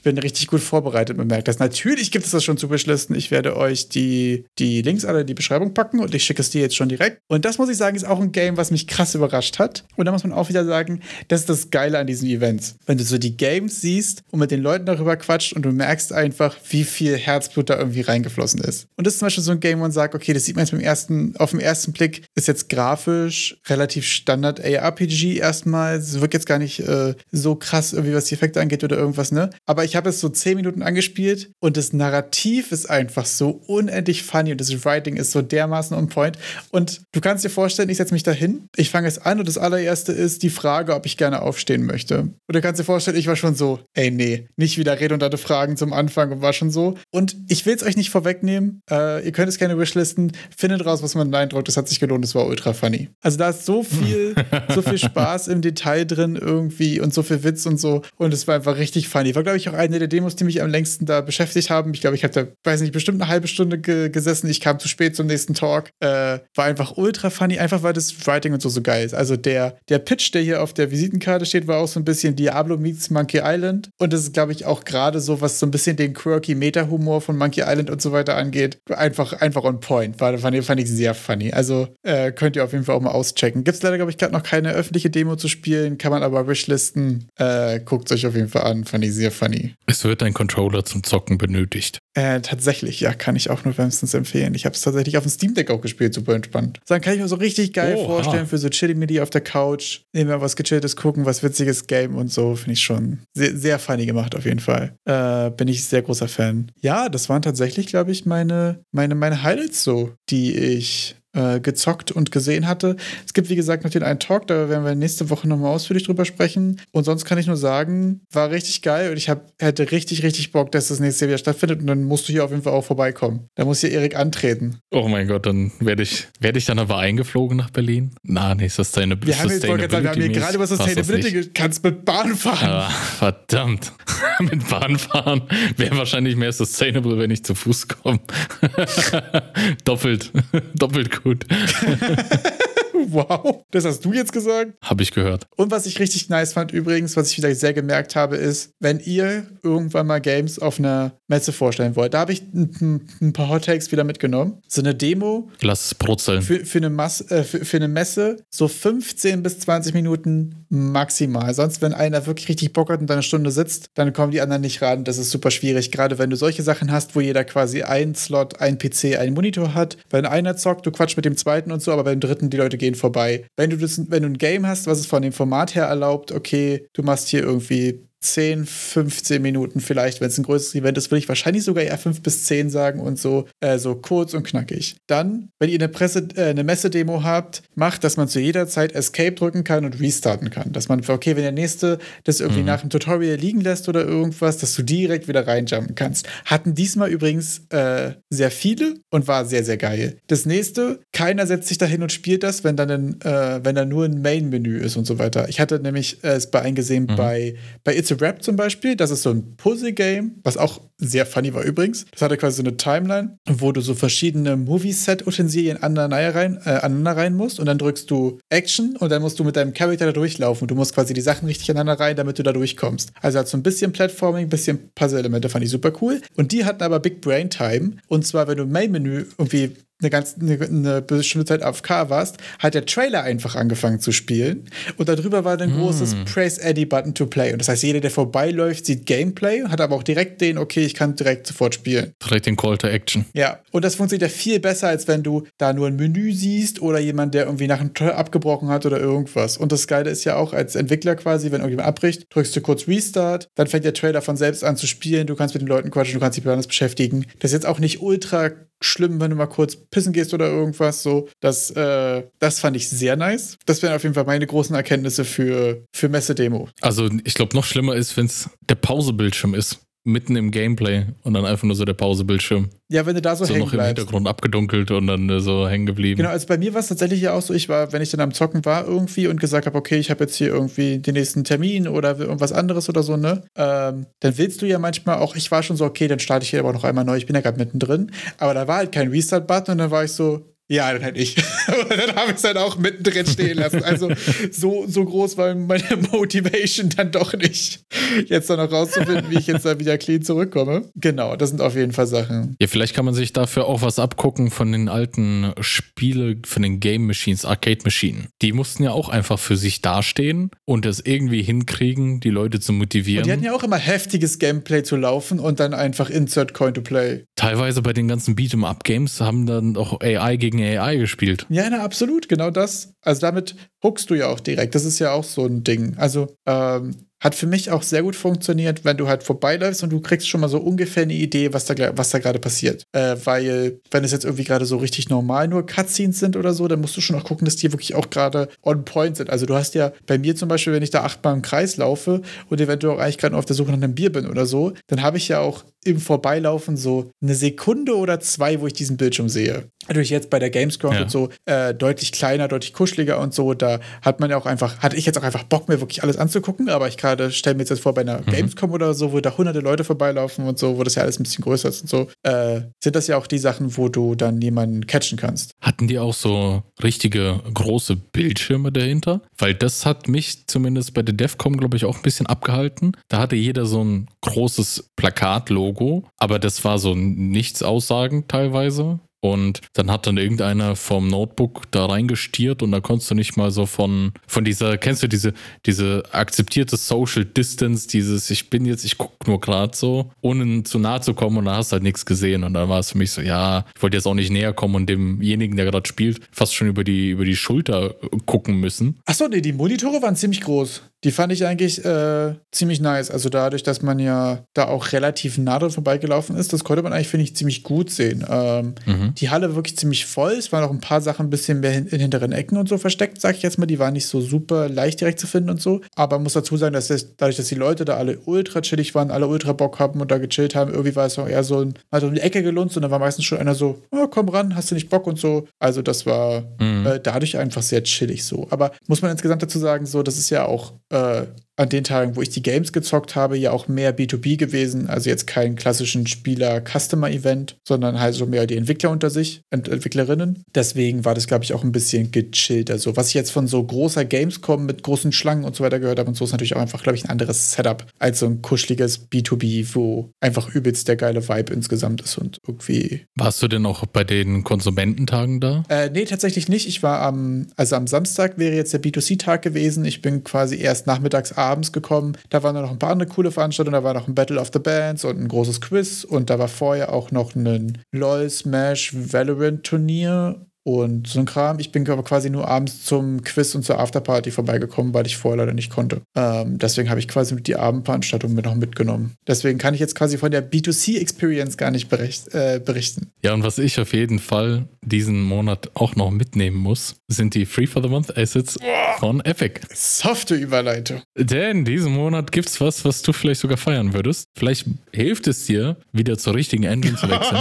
bin richtig gut vorbereitet, man merkt das. Natürlich gibt es das schon zu Wishlisten. Ich werde euch die, die Links alle in die Beschreibung packen und ich schicke es dir jetzt schon direkt. Und das muss ich sagen, ist auch ein Game, was mich krass überrascht hat. Und da muss man auch wieder sagen, das ist das Geile an diesen Events. Wenn du so die Games siehst und mit den Leuten darüber quatscht und du merkst einfach, wie viel Herzblut da irgendwie reingeflossen ist. Und das ist zum Beispiel so ein Game, wo man sagt, okay, das sieht man jetzt beim ersten, auf den ersten Blick, ist jetzt grafisch relativ Standard ARPG erstmal. Es wirkt jetzt gar nicht äh, so krass, irgendwie was die Effekte angeht oder irgendwas, ne? Aber ich ich habe es so zehn Minuten angespielt und das Narrativ ist einfach so unendlich funny und das Writing ist so dermaßen on point. Und du kannst dir vorstellen, ich setze mich dahin, ich fange es an und das allererste ist die Frage, ob ich gerne aufstehen möchte. Und du kannst dir vorstellen, ich war schon so, ey, nee, nicht wieder redundante Fragen zum Anfang und war schon so. Und ich will es euch nicht vorwegnehmen, äh, ihr könnt es gerne wishlisten, findet raus, was man den Eindruck, das hat sich gelohnt, das war ultra funny. Also da ist so viel, so viel (laughs) Spaß im Detail drin irgendwie und so viel Witz und so. Und es war einfach richtig funny. War, glaube ich, auch eine der Demos, die mich am längsten da beschäftigt haben. Ich glaube, ich habe da, weiß nicht, bestimmt eine halbe Stunde ge gesessen. Ich kam zu spät zum nächsten Talk. Äh, war einfach ultra funny, einfach weil das Writing und so so geil ist. Also der, der Pitch, der hier auf der Visitenkarte steht, war auch so ein bisschen Diablo meets Monkey Island. Und das ist, glaube ich, auch gerade so, was so ein bisschen den quirky Meta-Humor von Monkey Island und so weiter angeht. Einfach, einfach on point. War, fand, fand ich sehr funny. Also äh, könnt ihr auf jeden Fall auch mal auschecken. Gibt es leider, glaube ich, gerade noch keine öffentliche Demo zu spielen. Kann man aber wishlisten. Äh, Guckt es euch auf jeden Fall an. Fand ich sehr funny. Es wird ein Controller zum Zocken benötigt. Äh, tatsächlich, ja, kann ich auch nur wärmstens empfehlen. Ich habe es tatsächlich auf dem Steam Deck auch gespielt, super entspannt. So, dann kann ich mir so richtig geil oh, vorstellen ah. für so chilly midi auf der Couch, nehmen wir was gechilltes gucken, was witziges Game und so. Finde ich schon sehr, sehr funny gemacht auf jeden Fall. Äh, bin ich sehr großer Fan. Ja, das waren tatsächlich, glaube ich, meine, meine, meine Highlights so, die ich äh, gezockt und gesehen hatte. Es gibt, wie gesagt, noch den einen Talk, da werden wir nächste Woche nochmal ausführlich drüber sprechen. Und sonst kann ich nur sagen, war richtig geil und ich hab, hätte richtig, richtig Bock, dass das nächste Jahr wieder stattfindet und dann musst du hier auf jeden Fall auch vorbeikommen. Da muss hier Erik antreten. Oh mein Gott, dann werde ich, werde ich dann aber eingeflogen nach Berlin? Na, nee, Sustainability. Wir haben jetzt gesagt, wir haben hier gerade über Sustainability, kannst mit Bahn fahren. Ah, verdammt. (laughs) mit Bahn fahren wäre wahrscheinlich mehr sustainable, wenn ich zu Fuß komme. (laughs) doppelt, (laughs) doppelt gut. (laughs) (laughs) wow, das hast du jetzt gesagt? Habe ich gehört. Und was ich richtig nice fand übrigens, was ich wieder sehr gemerkt habe, ist, wenn ihr irgendwann mal Games auf einer Messe vorstellen wollt, da habe ich ein, paar Hot Takes wieder mitgenommen. So eine Demo. Lass es brutzeln. Für, für, eine Masse, äh, für, für, eine Messe so 15 bis 20 Minuten maximal. Sonst, wenn einer wirklich richtig Bock hat und eine Stunde sitzt, dann kommen die anderen nicht ran. Das ist super schwierig. Gerade wenn du solche Sachen hast, wo jeder quasi einen Slot, einen PC, einen Monitor hat. Wenn einer zockt, du quatsch mit dem zweiten und so, aber beim dritten die Leute gehen vorbei. Wenn du das, wenn du ein Game hast, was es von dem Format her erlaubt, okay, du machst hier irgendwie 10, 15 Minuten vielleicht, wenn es ein größeres Event ist, würde ich wahrscheinlich sogar eher 5 bis 10 sagen und so, äh, so kurz und knackig. Dann, wenn ihr eine, Presse, äh, eine Messedemo habt, macht, dass man zu jeder Zeit Escape drücken kann und restarten kann. Dass man, okay, wenn der nächste das irgendwie mhm. nach dem Tutorial liegen lässt oder irgendwas, dass du direkt wieder reinjumpen kannst. Hatten diesmal übrigens äh, sehr viele und war sehr, sehr geil. Das nächste, keiner setzt sich da hin und spielt das, wenn dann, ein, äh, wenn da nur ein Main-Menü ist und so weiter. Ich hatte nämlich äh, es bei eingesehen mhm. bei, bei It's Mr. Rap zum Beispiel, das ist so ein Puzzle-Game, was auch sehr funny war übrigens. Das hatte quasi so eine Timeline, wo du so verschiedene Movie-Set-Utensilien aneinander rein, äh, aneinander rein musst und dann drückst du Action und dann musst du mit deinem Charakter da durchlaufen. Du musst quasi die Sachen richtig aneinander rein, damit du da durchkommst. Also hat so ein bisschen Platforming, ein bisschen Puzzle-Elemente, fand ich super cool. Und die hatten aber Big Brain Time. Und zwar, wenn du Main-Menü irgendwie eine ganz eine, eine bestimmte Zeit AFK warst, hat der Trailer einfach angefangen zu spielen und darüber war ein mm. großes Praise Eddie Button to Play und das heißt, jeder, der vorbeiläuft, sieht Gameplay, hat aber auch direkt den, okay, ich kann direkt sofort spielen. Direkt den Call to Action. Ja, und das funktioniert ja viel besser, als wenn du da nur ein Menü siehst oder jemand, der irgendwie nach einem Trailer abgebrochen hat oder irgendwas. Und das Geile ist ja auch als Entwickler quasi, wenn irgendjemand abbricht, drückst du kurz Restart, dann fängt der Trailer von selbst an zu spielen, du kannst mit den Leuten quatschen, du kannst dich mit anders beschäftigen. Das ist jetzt auch nicht ultra schlimm, wenn du mal kurz pissen gehst oder irgendwas. So, das, äh, das fand ich sehr nice. Das wären auf jeden Fall meine großen Erkenntnisse für, für Messe-Demo. Also, ich glaube, noch schlimmer ist, wenn es der Pausebildschirm ist mitten im Gameplay und dann einfach nur so der Pausebildschirm. Ja, wenn du da so, so hängen noch im Hintergrund abgedunkelt und dann äh, so hängen geblieben. Genau, also bei mir war es tatsächlich ja auch so, ich war, wenn ich dann am Zocken war irgendwie und gesagt habe, okay, ich habe jetzt hier irgendwie den nächsten Termin oder irgendwas anderes oder so, ne? Ähm, dann willst du ja manchmal auch, ich war schon so, okay, dann starte ich hier aber noch einmal neu, ich bin ja gerade mittendrin. Aber da war halt kein Restart-Button und dann war ich so, ja, dann halt ich. (laughs) Dann habe ich es halt auch mittendrin stehen lassen. Also so, so groß war meine Motivation dann doch nicht, jetzt dann noch rauszufinden, wie ich jetzt da wieder clean zurückkomme. Genau, das sind auf jeden Fall Sachen. Ja, vielleicht kann man sich dafür auch was abgucken von den alten Spiele, von den Game Machines, Arcade Machines. Die mussten ja auch einfach für sich dastehen und das irgendwie hinkriegen, die Leute zu motivieren. Und die hatten ja auch immer heftiges Gameplay zu laufen und dann einfach Insert Coin to Play. Teilweise bei den ganzen Beat'em-Up-Games haben dann auch AI gegen AI gespielt. Ja, na, absolut, genau das. Also damit huckst du ja auch direkt. Das ist ja auch so ein Ding. Also, ähm, hat für mich auch sehr gut funktioniert, wenn du halt vorbeiläufst und du kriegst schon mal so ungefähr eine Idee, was da, was da gerade passiert. Äh, weil, wenn es jetzt irgendwie gerade so richtig normal nur Cutscenes sind oder so, dann musst du schon auch gucken, dass die wirklich auch gerade on point sind. Also du hast ja bei mir zum Beispiel, wenn ich da achtmal im Kreis laufe und eventuell auch eigentlich gerade auf der Suche nach einem Bier bin oder so, dann habe ich ja auch im Vorbeilaufen so eine Sekunde oder zwei, wo ich diesen Bildschirm sehe. Natürlich jetzt bei der Gamescom ja. und so äh, deutlich kleiner, deutlich kuscheliger und so, da hat man ja auch einfach, hatte ich jetzt auch einfach Bock, mir wirklich alles anzugucken, aber ich gerade stelle mir jetzt, jetzt vor, bei einer mhm. Gamescom oder so, wo da hunderte Leute vorbeilaufen und so, wo das ja alles ein bisschen größer ist und so, äh, sind das ja auch die Sachen, wo du dann jemanden catchen kannst. Hatten die auch so richtige große Bildschirme dahinter? Weil das hat mich zumindest bei der DEFCOM, glaube ich, auch ein bisschen abgehalten. Da hatte jeder so ein großes Plakatlogo, aber das war so nichts aussagend teilweise. Und dann hat dann irgendeiner vom Notebook da reingestiert und da konntest du nicht mal so von, von dieser, kennst du diese, diese akzeptierte Social Distance, dieses, ich bin jetzt, ich guck nur gerade so, ohne zu nahe zu kommen und da hast halt nichts gesehen. Und dann war es für mich so, ja, ich wollte jetzt auch nicht näher kommen und demjenigen, der gerade spielt, fast schon über die, über die Schulter gucken müssen. Achso, nee, die Monitore waren ziemlich groß. Die fand ich eigentlich äh, ziemlich nice. Also dadurch, dass man ja da auch relativ nah dran vorbeigelaufen ist, das konnte man eigentlich, finde ich, ziemlich gut sehen. Ähm, mhm. Die Halle wirklich ziemlich voll. Es waren auch ein paar Sachen ein bisschen mehr in, in hinteren Ecken und so versteckt, sag ich jetzt mal. Die waren nicht so super leicht direkt zu finden und so. Aber man muss dazu sagen, dass das, dadurch, dass die Leute da alle ultra chillig waren, alle ultra Bock haben und da gechillt haben, irgendwie war es auch eher so ein, also um die Ecke gelunzt und da war meistens schon einer so, oh, komm ran, hast du nicht Bock und so. Also das war mhm. äh, dadurch einfach sehr chillig so. Aber muss man insgesamt dazu sagen, so, das ist ja auch äh, an den Tagen, wo ich die Games gezockt habe, ja auch mehr B2B gewesen. Also jetzt kein klassischen Spieler-Customer-Event, sondern halt so mehr die Entwickler unter sich, Ent Entwicklerinnen. Deswegen war das, glaube ich, auch ein bisschen gechillt. Also was ich jetzt von so großer Gamescom mit großen Schlangen und so weiter gehört habe und so, ist natürlich auch einfach, glaube ich, ein anderes Setup als so ein kuscheliges B2B, wo einfach übelst der geile Vibe insgesamt ist und irgendwie. Warst du denn auch bei den Konsumententagen da? Äh, nee, tatsächlich nicht. Ich war am, also am Samstag wäre jetzt der B2C-Tag gewesen. Ich bin quasi erst nachmittags abends gekommen. Da waren dann noch ein paar andere coole Veranstaltungen. Da war noch ein Battle of the Bands und ein großes Quiz. Und da war vorher auch noch ein LOL Smash Valorant Turnier und so ein Kram. Ich bin aber quasi nur abends zum Quiz und zur Afterparty vorbeigekommen, weil ich vorher leider nicht konnte. Ähm, deswegen habe ich quasi die Abendveranstaltung mit noch mitgenommen. Deswegen kann ich jetzt quasi von der B2C-Experience gar nicht bericht, äh, berichten. Ja, und was ich auf jeden Fall diesen Monat auch noch mitnehmen muss, sind die Free for the Month Assets von Epic. Softe Überleitung. Denn diesen Monat gibt's was, was du vielleicht sogar feiern würdest. Vielleicht hilft es dir, wieder zur richtigen Engine zu wechseln.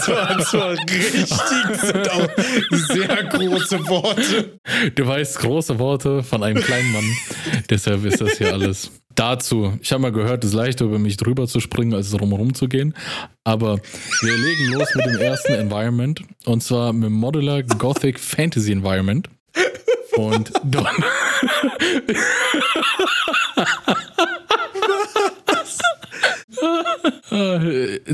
(laughs) zur, zur richtigen sind auch sehr große Worte. Du weißt, große Worte von einem kleinen Mann. Deshalb ist das hier alles. Dazu, ich habe mal gehört, es ist leichter über mich drüber zu springen, als drumherum zu gehen. Aber wir legen los mit dem ersten Environment. Und zwar mit Modular Gothic Fantasy Environment. Und dann.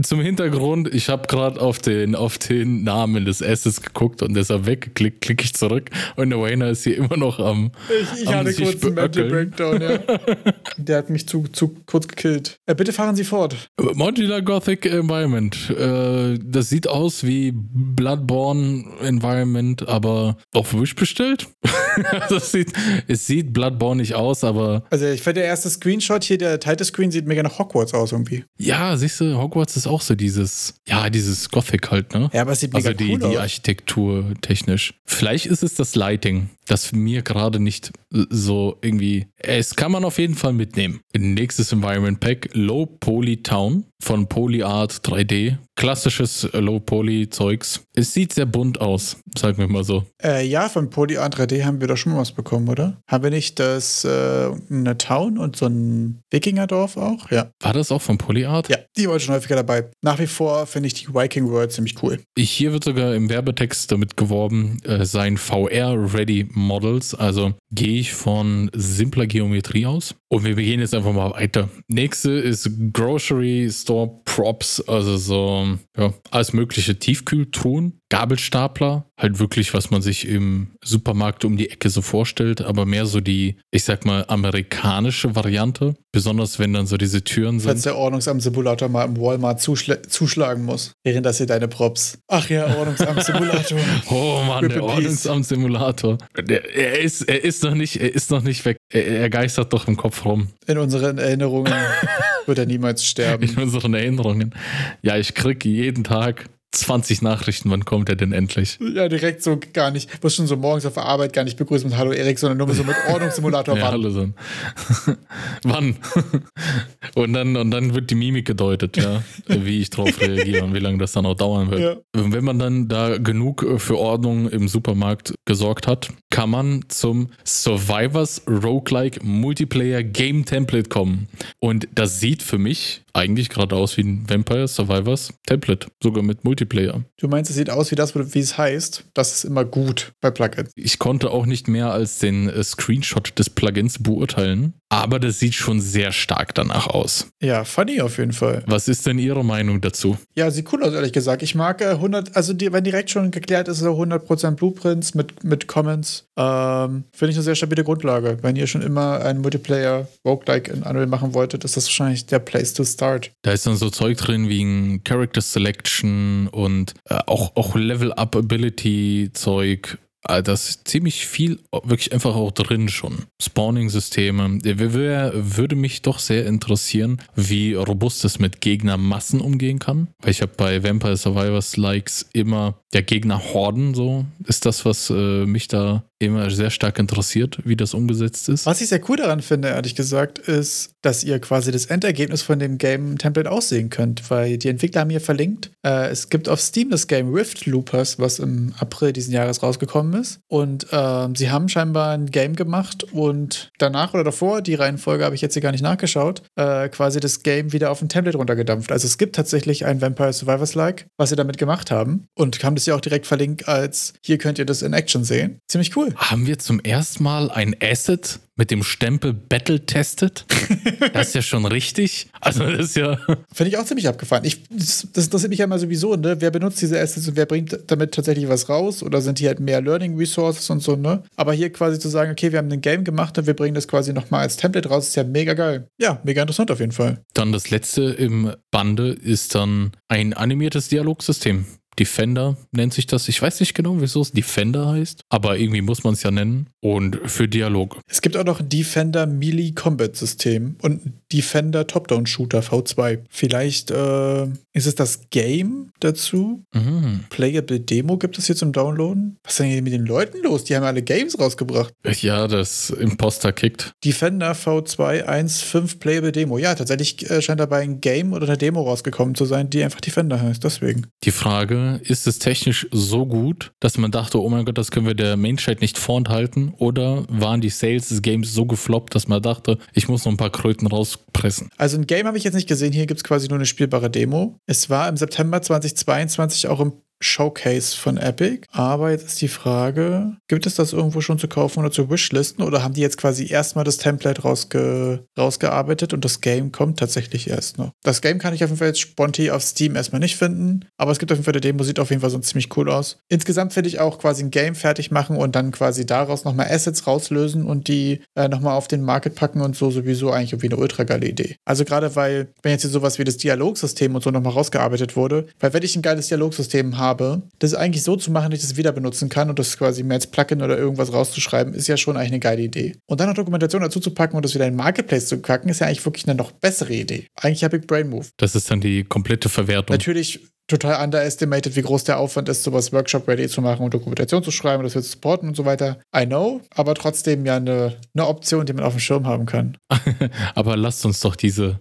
Zum Hintergrund, ich habe gerade auf den, auf den Namen des Assets geguckt und deshalb weggeklickt, klicke ich zurück und der Wayner ist hier immer noch am. Ich, ich hatte kurz einen Mental Breakdown, ja. (laughs) Der hat mich zu, zu kurz gekillt. Äh, bitte fahren Sie fort. Modular Gothic Environment. Äh, das sieht aus wie Bloodborne Environment, aber auf Wish bestellt. (laughs) (laughs) das sieht, es sieht Bloodborne nicht aus, aber. Also ich finde der erste Screenshot hier, der Title Screen sieht mega nach Hogwarts aus irgendwie. Ja, siehst du, Hogwarts ist auch so dieses, ja, dieses Gothic halt, ne? Ja, aber es sieht mega also die, cool die aus. Architektur technisch. Vielleicht ist es das Lighting, das mir gerade nicht so irgendwie. Es kann man auf jeden Fall mitnehmen. Nächstes Environment Pack, Low Poly Town von PolyArt 3D. Klassisches Low Poly Zeugs. Es sieht sehr bunt aus, sagen wir mal so. Äh, ja, von Polyart 3D haben wir doch schon mal was bekommen, oder? Haben wir nicht das äh, eine Town und so ein Wikingerdorf auch? Ja. War das auch von PolyArt? Ja, die waren schon häufiger dabei. Nach wie vor finde ich die Viking World ziemlich cool. Hier wird sogar im Werbetext damit geworben, äh, sein VR-Ready Models. Also gehe ich von simpler Geometrie aus. Und wir gehen jetzt einfach mal weiter. Nächste ist Grocery Store Props, also so ja, alles mögliche Tiefkühltruhen, Gabelstapler, halt wirklich, was man sich im Supermarkt um die Ecke so vorstellt, aber mehr so die, ich sag mal, amerikanische Variante. Besonders wenn dann so diese Türen Falls sind. der Ordnungsamt-Simulator mal im Walmart zuschla zuschlagen muss, während das hier deine Props. Ach ja, Ordnungsamt-Simulator. (laughs) Oh Mann, Rip der. Ordnungsamt-Simulator. Er ist, er ist noch nicht, er ist noch nicht weg. Er, er geistert doch im Kopf rum. In unseren Erinnerungen (laughs) wird er niemals In sterben. unseren Erinnerungen. Ja, ich kriege jeden Tag 20 Nachrichten. Wann kommt er denn endlich? Ja, direkt so gar nicht. Muss schon so morgens auf der Arbeit gar nicht begrüßen mit Hallo Erik, sondern nur so mit (laughs) Ordnungssimulator Ja, (laughs) wann. hallo Son. Wann? und, dann, und dann wird die Mimik gedeutet, ja, wie ich drauf (laughs) reagiere und wie lange das dann auch dauern wird. Ja. Und Wenn man dann da genug äh, für Ordnung im Supermarkt gesorgt hat, kann man zum Survivors Roguelike Multiplayer Game Template kommen. Und das sieht für mich eigentlich gerade aus wie ein Vampire Survivors Template, sogar mit Multiplayer. Du meinst, es sieht aus wie das, wie es heißt. Das ist immer gut bei Plugins. Ich konnte auch nicht mehr als den äh, Screenshot des Plugins beurteilen, aber das sieht schon sehr stark danach aus. Ja, funny auf jeden Fall. Was ist denn Ihre Meinung dazu? Ja, sieht cool aus, ehrlich gesagt. Ich mag äh, 100, also die, wenn direkt schon geklärt ist, so 100% Blueprints mit, mit Comments, ähm, finde ich eine sehr stabile Grundlage. Wenn ihr schon immer einen Multiplayer Roguelike in Unreal machen wolltet, ist das wahrscheinlich der Place to start. Da ist dann so Zeug drin wie ein Character Selection und äh, auch, auch Level-Up-Ability-Zeug. Äh, Das ist ziemlich viel wirklich einfach auch drin schon. Spawning-Systeme. Würde mich doch sehr interessieren, wie robust es mit Gegnermassen umgehen kann. Weil ich habe bei Vampire Survivors Likes immer der Gegner-Horden so. Ist das, was äh, mich da immer sehr stark interessiert, wie das umgesetzt ist. Was ich sehr cool daran finde, ehrlich gesagt, ist, dass ihr quasi das Endergebnis von dem Game-Template aussehen könnt, weil die Entwickler haben hier verlinkt. Äh, es gibt auf Steam das Game Rift Loopers, was im April diesen Jahres rausgekommen. Und ähm, sie haben scheinbar ein Game gemacht und danach oder davor, die Reihenfolge habe ich jetzt hier gar nicht nachgeschaut, äh, quasi das Game wieder auf ein Template runtergedampft. Also es gibt tatsächlich ein Vampire Survivors-like, was sie damit gemacht haben und haben das ja auch direkt verlinkt als hier könnt ihr das in Action sehen. Ziemlich cool. Haben wir zum ersten Mal ein Asset mit dem Stempel Battle Tested? (laughs) Das ist ja schon richtig. Also das ist ja. Finde ich auch ziemlich abgefahren. Ich, das, das interessiert mich ja immer sowieso, ne? Wer benutzt diese Assets und wer bringt damit tatsächlich was raus? Oder sind die halt mehr Learning Resources und so, ne? Aber hier quasi zu sagen, okay, wir haben ein Game gemacht und wir bringen das quasi nochmal als Template raus, ist ja mega geil. Ja, mega interessant auf jeden Fall. Dann das letzte im Bande ist dann ein animiertes Dialogsystem. Defender nennt sich das. Ich weiß nicht genau, wieso es Defender heißt, aber irgendwie muss man es ja nennen. Und für Dialog. Es gibt auch noch Defender Melee Combat System und Defender Top-Down-Shooter V2. Vielleicht äh, ist es das Game dazu. Mhm. Playable Demo gibt es hier zum Downloaden. Was ist denn hier mit den Leuten los? Die haben alle Games rausgebracht. Ja, das Imposter kickt. Defender V2 1.5 Playable Demo. Ja, tatsächlich äh, scheint dabei ein Game oder eine Demo rausgekommen zu sein, die einfach Defender heißt. Deswegen. Die Frage, ist es technisch so gut, dass man dachte, oh mein Gott, das können wir der Menschheit nicht vorenthalten? Oder waren die Sales des Games so gefloppt, dass man dachte, ich muss noch ein paar Kröten rauspressen? Also ein Game habe ich jetzt nicht gesehen. Hier gibt es quasi nur eine spielbare Demo. Es war im September 2022 auch im Showcase von Epic. Aber jetzt ist die Frage, gibt es das irgendwo schon zu kaufen oder zu wishlisten oder haben die jetzt quasi erstmal das Template rausge rausgearbeitet und das Game kommt tatsächlich erst noch? Das Game kann ich auf jeden Fall jetzt spontan auf Steam erstmal nicht finden, aber es gibt auf jeden Fall eine Demo, sieht auf jeden Fall so ziemlich cool aus. Insgesamt finde ich auch quasi ein Game fertig machen und dann quasi daraus nochmal Assets rauslösen und die äh, nochmal auf den Market packen und so sowieso eigentlich irgendwie eine ultra geile Idee. Also gerade weil, wenn jetzt hier sowas wie das Dialogsystem und so nochmal rausgearbeitet wurde, weil wenn ich ein geiles Dialogsystem habe, das eigentlich so zu machen, dass ich das wieder benutzen kann und das quasi mehr als Plugin oder irgendwas rauszuschreiben, ist ja schon eigentlich eine geile Idee. Und dann noch Dokumentation dazu zu packen und das wieder in den Marketplace zu packen, ist ja eigentlich wirklich eine noch bessere Idee. Eigentlich habe ich Brain Move. Das ist dann die komplette Verwertung. Natürlich total underestimated, wie groß der Aufwand ist, sowas Workshop-ready zu machen und Dokumentation zu schreiben und das wird supporten und so weiter. I know, aber trotzdem ja eine, eine Option, die man auf dem Schirm haben kann. (laughs) aber lasst uns doch diese,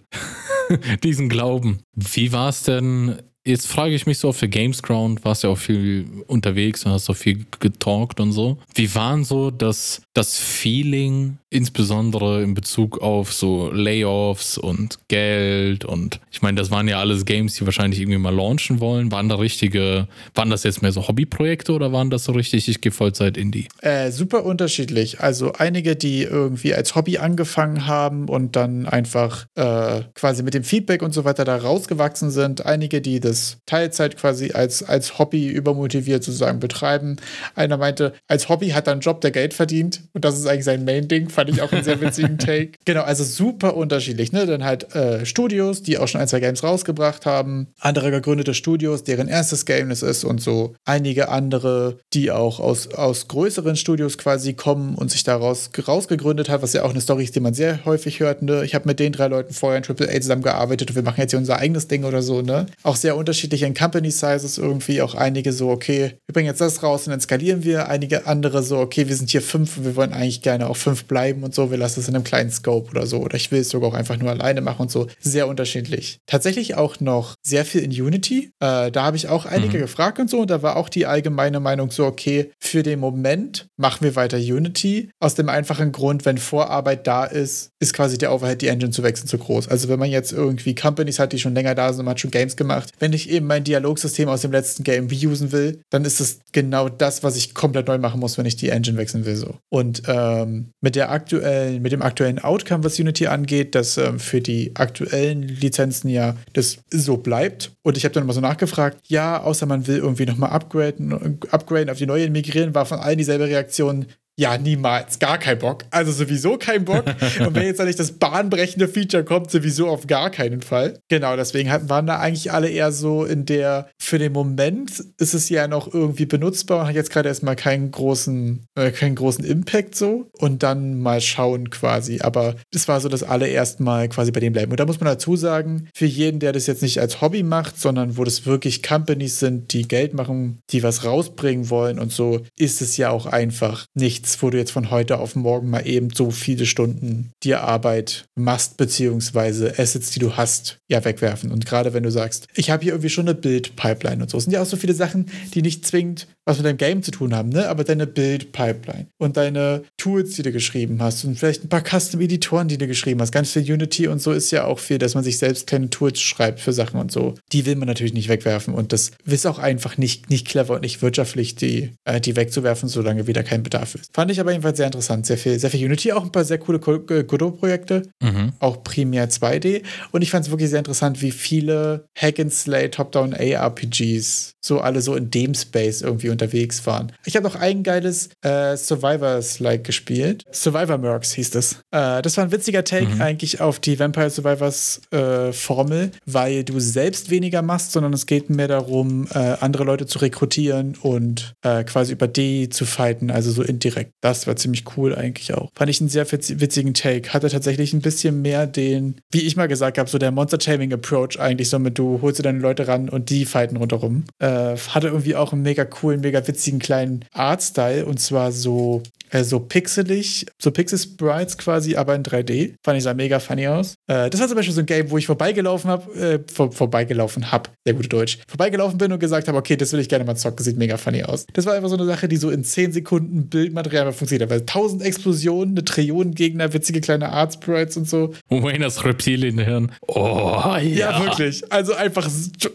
(laughs) diesen glauben. Wie war es denn Jetzt frage ich mich so auf der Gamesground, warst ja auch viel unterwegs und hast auch viel getalkt und so. Wie waren so das, das Feeling, insbesondere in Bezug auf so Layoffs und Geld und ich meine, das waren ja alles Games, die wahrscheinlich irgendwie mal launchen wollen. Waren da richtige, waren das jetzt mehr so Hobbyprojekte oder waren das so richtig, ich gehe Vollzeit Indie? Äh, super unterschiedlich. Also einige, die irgendwie als Hobby angefangen haben und dann einfach äh, quasi mit dem Feedback und so weiter da rausgewachsen sind. Einige, die das Teilzeit quasi als, als Hobby übermotiviert sozusagen betreiben. Einer meinte, als Hobby hat er einen Job, der Geld verdient und das ist eigentlich sein Main-Ding, fand ich auch einen sehr witzigen (laughs) Take. Genau, also super unterschiedlich. Ne? Dann halt äh, Studios, die auch schon ein, zwei Games rausgebracht haben, andere gegründete Studios, deren erstes Game es ist und so einige andere, die auch aus, aus größeren Studios quasi kommen und sich daraus rausgegründet hat, was ja auch eine Story ist, die man sehr häufig hört. Ne? Ich habe mit den drei Leuten vorher in AAA zusammengearbeitet und wir machen jetzt hier unser eigenes Ding oder so. Ne? Auch sehr unterschiedliche Company Sizes irgendwie. Auch einige so, okay, wir bringen jetzt das raus und dann skalieren wir. Einige andere so, okay, wir sind hier fünf und wir wollen eigentlich gerne auch fünf bleiben und so. Wir lassen es in einem kleinen Scope oder so. Oder ich will es sogar auch einfach nur alleine machen und so. Sehr unterschiedlich. Tatsächlich auch noch sehr viel in Unity. Äh, da habe ich auch einige mhm. gefragt und so. Und da war auch die allgemeine Meinung so, okay, für den Moment machen wir weiter Unity. Aus dem einfachen Grund, wenn Vorarbeit da ist, ist quasi der Overhead, die Engine zu wechseln, zu groß. Also wenn man jetzt irgendwie Companies hat, die schon länger da sind und man hat schon Games gemacht, wenn ich eben mein Dialogsystem aus dem letzten Game reusen will, dann ist es genau das, was ich komplett neu machen muss, wenn ich die Engine wechseln will. So. Und ähm, mit der aktuellen, mit dem aktuellen Outcome, was Unity angeht, dass ähm, für die aktuellen Lizenzen ja das so bleibt. Und ich habe dann mal so nachgefragt, ja, außer man will irgendwie nochmal upgraden, upgraden, auf die neue migrieren, war von allen dieselbe Reaktion, ja, niemals, gar kein Bock. Also sowieso kein Bock. Und wenn jetzt da nicht das bahnbrechende Feature kommt, sowieso auf gar keinen Fall. Genau, deswegen waren da eigentlich alle eher so in der, für den Moment ist es ja noch irgendwie benutzbar und hat jetzt gerade erstmal keinen großen, äh, keinen großen Impact so. Und dann mal schauen quasi. Aber es war so, dass alle erstmal quasi bei dem bleiben. Und da muss man dazu sagen, für jeden, der das jetzt nicht als Hobby macht, sondern wo das wirklich Companies sind, die Geld machen, die was rausbringen wollen und so, ist es ja auch einfach nicht nichts, wo du jetzt von heute auf morgen mal eben so viele Stunden dir Arbeit machst, beziehungsweise Assets, die du hast, ja wegwerfen. Und gerade wenn du sagst, ich habe hier irgendwie schon eine Bild-Pipeline und so, sind ja auch so viele Sachen, die nicht zwingend was mit deinem Game zu tun haben, ne? Aber deine Build-Pipeline und deine Tools, die du geschrieben hast und vielleicht ein paar Custom-Editoren, die du geschrieben hast. Ganz viel Unity und so ist ja auch viel, dass man sich selbst kleine Tools schreibt für Sachen und so. Die will man natürlich nicht wegwerfen und das ist auch einfach nicht, nicht clever und nicht wirtschaftlich, die, äh, die wegzuwerfen, solange wieder kein Bedarf ist. Fand ich aber jedenfalls sehr interessant. Sehr viel, sehr viel Unity, auch ein paar sehr coole Godot-Projekte, mhm. auch primär 2D. Und ich fand es wirklich sehr interessant, wie viele Hack-and-Slay Top-Down ARPGs so alle so in dem Space irgendwie unterwegs waren. Ich habe noch ein geiles äh, Survivors-like gespielt. Survivor Mercs hieß das. Äh, das war ein witziger Take mhm. eigentlich auf die Vampire Survivors äh, Formel, weil du selbst weniger machst, sondern es geht mehr darum, äh, andere Leute zu rekrutieren und äh, quasi über die zu fighten, also so indirekt direkt. Das war ziemlich cool eigentlich auch. Fand ich einen sehr witzigen Take. Hatte tatsächlich ein bisschen mehr den, wie ich mal gesagt habe, so der Monster-Taming-Approach eigentlich so mit, du holst dir deine Leute ran und die fighten rundherum. Äh, hatte irgendwie auch einen mega coolen, mega witzigen kleinen Artstyle. Und zwar so äh, so pixelig, so Pixel-Sprites quasi, aber in 3D. Fand ich sah mega funny aus. Äh, das war zum Beispiel so ein Game, wo ich vorbeigelaufen habe, äh, vor, vorbeigelaufen hab, sehr gute Deutsch, vorbeigelaufen bin und gesagt habe, okay, das will ich gerne mal zocken, sieht mega funny aus. Das war einfach so eine Sache, die so in 10 Sekunden Bildmaterial funktioniert hat, weil 1000 Explosionen, eine Trillion Gegner, witzige kleine Art-Sprites und so. Wayne das Reptilienhirn. Oh, ja. Ja, wirklich. Also einfach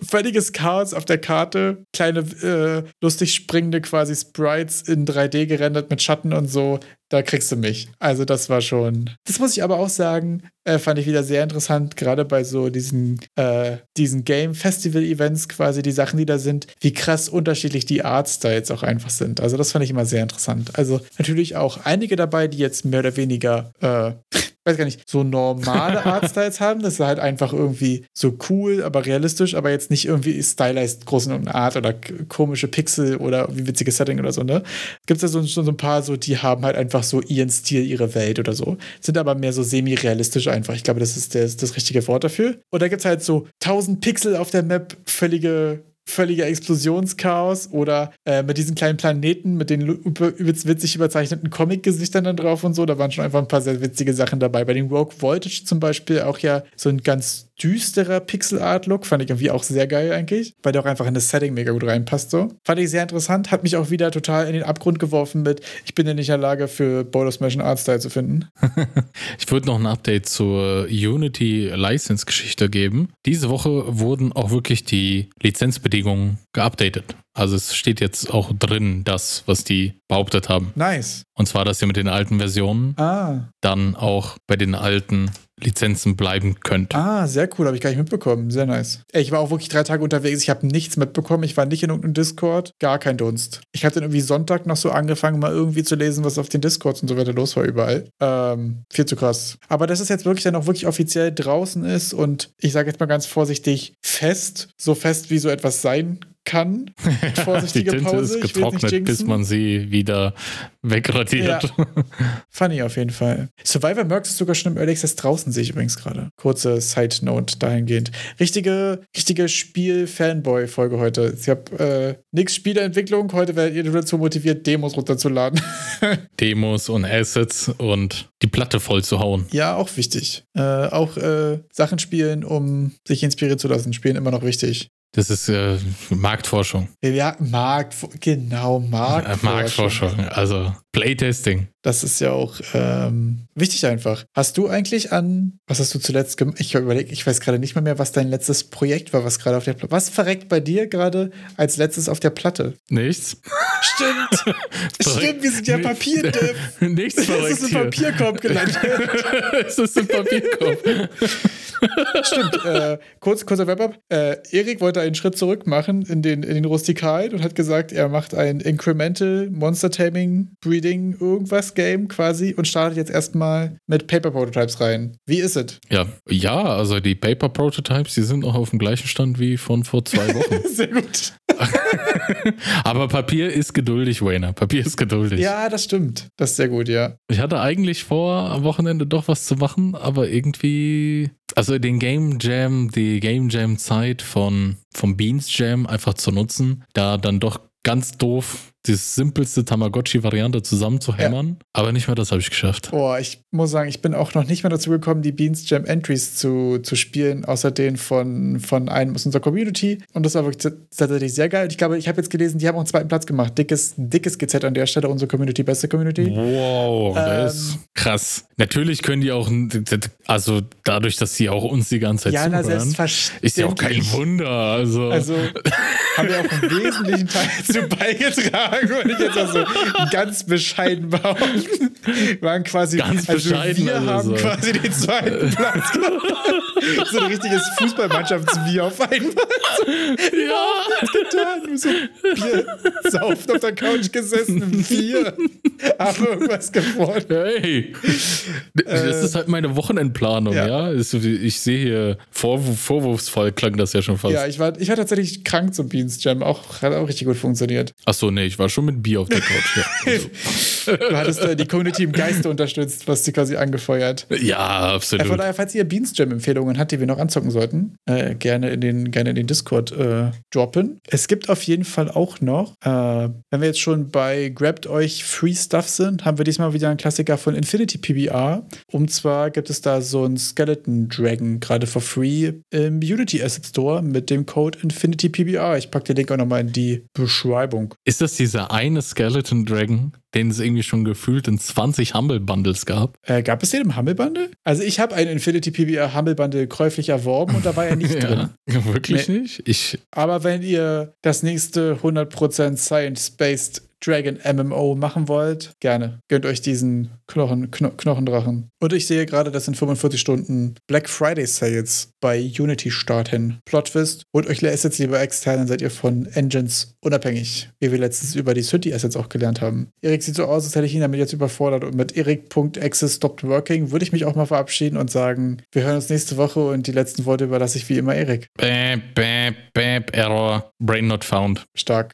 völliges Chaos auf der Karte, kleine, äh, lustig springende quasi Sprites in 3D gerendert mit Schatten und so, da kriegst du mich. Also das war schon. Das muss ich aber auch sagen, äh, fand ich wieder sehr interessant, gerade bei so diesen, äh, diesen Game-Festival-Events quasi, die Sachen, die da sind, wie krass unterschiedlich die Artstyles auch einfach sind. Also das fand ich immer sehr interessant. Also natürlich auch einige dabei, die jetzt mehr oder weniger äh, weiß gar nicht, so normale (laughs) Artstyles haben. Das ist halt einfach irgendwie so cool, aber realistisch, aber jetzt nicht irgendwie stylized groß in irgendeiner Art oder komische Pixel oder wie witzige Setting oder so, ne? Gibt es da so, so, ein paar so, die haben halt einfach so ihren Stil, ihre Welt oder so. Sind aber mehr so semi-realistisch einfach. Ich glaube, das ist das, das richtige Wort dafür. Und da gibt es halt so 1000 Pixel auf der Map, völlige völliger Explosionschaos oder äh, mit diesen kleinen Planeten mit den übelst witzig überzeichneten Comic-Gesichtern dann drauf und so. Da waren schon einfach ein paar sehr witzige Sachen dabei. Bei den Rogue Voltage zum Beispiel auch ja so ein ganz düsterer Pixel-Art-Look. Fand ich irgendwie auch sehr geil eigentlich, weil der auch einfach in das Setting mega gut reinpasst so. Fand ich sehr interessant, hat mich auch wieder total in den Abgrund geworfen mit, ich bin ja nicht in der Lage für Boulder Smash einen Artstyle zu finden. (laughs) ich würde noch ein Update zur Unity-License-Geschichte geben. Diese Woche wurden auch wirklich die Lizenzbedingungen geupdatet. Also es steht jetzt auch drin, das, was die behauptet haben. Nice. Und zwar, dass ihr mit den alten Versionen ah. dann auch bei den alten Lizenzen bleiben könnt. Ah, sehr cool, habe ich gar nicht mitbekommen. Sehr nice. Ey, ich war auch wirklich drei Tage unterwegs, ich habe nichts mitbekommen. Ich war nicht in irgendeinem Discord, gar kein Dunst. Ich hatte irgendwie Sonntag noch so angefangen, mal irgendwie zu lesen, was auf den Discords und so weiter los war überall. Ähm, viel zu krass. Aber dass es jetzt wirklich dann auch wirklich offiziell draußen ist und ich sage jetzt mal ganz vorsichtig fest, so fest wie so etwas sein kann. (laughs) Vorsichtige Die Tinte Pause. ist getrocknet, bis man sie wieder wegradiert. Ja. (laughs) Funny auf jeden Fall. Survivor Mercs ist sogar schon im Early Access draußen, sehe ich übrigens gerade. Kurze Side-Note dahingehend. Richtige, richtige Spiel-Fanboy-Folge heute. Ich habe äh, nichts Spieleentwicklung. Heute werdet ihr dazu motiviert, Demos runterzuladen. (laughs) Demos und Assets und die Platte voll zu hauen. Ja, auch wichtig. Äh, auch äh, Sachen spielen, um sich inspirieren zu lassen. Spielen immer noch wichtig. Das ist äh, Marktforschung. Ja, Markt, genau, Marktforschung. Marktforschung, also Playtesting. Das ist ja auch ähm, wichtig einfach. Hast du eigentlich an, was hast du zuletzt gemacht? Ich überlege, ich weiß gerade nicht mehr, mehr, was dein letztes Projekt war, was gerade auf der Platte. Was verreckt bei dir gerade als letztes auf der Platte? Nichts. Stimmt. (laughs) Stimmt, wir sind ja Papier. (laughs) Nichts verreckt. Es ist ein Papierkorb gelandet. (laughs) es ist ein Papierkorb. Stimmt. Äh, kurz, kurzer Wrap-up. Äh, Erik wollte einen Schritt zurück machen in den, in den Rustikalen und hat gesagt, er macht ein Incremental Monster Taming Breeding irgendwas Game quasi und startet jetzt erstmal mit Paper Prototypes rein. Wie ist es? Ja, ja, also die Paper Prototypes, die sind auch auf dem gleichen Stand wie von vor zwei Wochen. Sehr gut. Aber Papier ist geduldig, Wayner. Papier ist geduldig. Ja, das stimmt. Das ist sehr gut, ja. Ich hatte eigentlich vor, am Wochenende doch was zu machen, aber irgendwie also den Game Jam, die Game Jam Zeit von vom Beans Jam einfach zu nutzen, da dann doch ganz doof die simpelste Tamagotchi-Variante zusammenzuhämmern. Ja. Aber nicht mehr das habe ich geschafft. Boah, ich muss sagen, ich bin auch noch nicht mehr dazu gekommen, die Beans Jam Entries zu, zu spielen, außer den von, von einem aus unserer Community. Und das war wirklich tatsächlich sehr geil. Ich glaube, ich habe jetzt gelesen, die haben auch einen zweiten Platz gemacht. Dickes, dickes GZ an der Stelle, unsere Community, beste Community. Wow, ähm, das ist krass. Natürlich können die auch, also dadurch, dass sie auch uns die ganze Zeit ja, zuhören, na, selbstverständlich. ist ja auch kein Wunder. Also, also haben wir auch einen (laughs) wesentlichen Teil dazu beigetragen, wenn ich jetzt auch so ganz bescheiden behaupten. Wir waren quasi, ganz also bescheiden, wir also haben so. quasi den zweiten Platz So ein richtiges Fußballmannschaftsbier auf einmal. Ja. Getan? So Bier saufen auf der Couch gesessen, Bier. haben irgendwas gefunden. Hey, das ist halt meine Wochenendplanung, ja. Ja. Ich sehe hier, Vorwurf, vorwurfsvoll klang das ja schon fast. Ja, ich war, ich war tatsächlich krank zum Beans Jam. Auch, hat auch richtig gut funktioniert. Achso, nee, ich war schon mit Bier auf der Couch. Ja, (laughs) also. Du hattest äh, die Community im Geiste unterstützt, was sie quasi angefeuert. ja Äh, von absolut. daher, falls ihr Beans Jam Empfehlungen habt, die wir noch anzocken sollten, äh, gerne in den, gerne in den Discord äh, droppen. Es gibt auf jeden Fall auch noch, äh, wenn wir jetzt schon bei Grabt euch Free Stuff sind, haben wir diesmal wieder einen Klassiker von Infinity PBR. Und zwar gibt es da so einen Skeleton Dragon gerade for free im Unity Asset Store mit dem Code Infinity PBR. Ich packe den Link auch nochmal in die Beschreibung. Ist das dieser eine Skeleton Dragon, den es irgendwie schon gefühlt in 20 Humble Bundles gab? Äh, gab es den im Humble Bundle? Also ich habe einen Infinity PBR Humble Bundle käuflich erworben und da war er nicht (laughs) drin. Ja, wirklich nicht? Ich, Aber wenn ihr das nächste 100% Science-Based Dragon MMO machen wollt, gerne. Gönnt euch diesen Knochen, Kno Knochendrachen. Und ich sehe gerade, dass in 45 Stunden Black Friday Sales bei Unity starten. Plot Twist, holt euch Assets lieber extern, dann seid ihr von Engines unabhängig, wie wir letztens über die Synthi Assets auch gelernt haben. Erik sieht so aus, als hätte ich ihn damit jetzt überfordert und mit Erik.access stopped working würde ich mich auch mal verabschieden und sagen, wir hören uns nächste Woche und die letzten Worte überlasse ich wie immer Erik. bäh, bäh, bäh, Error, Brain not found. Stark.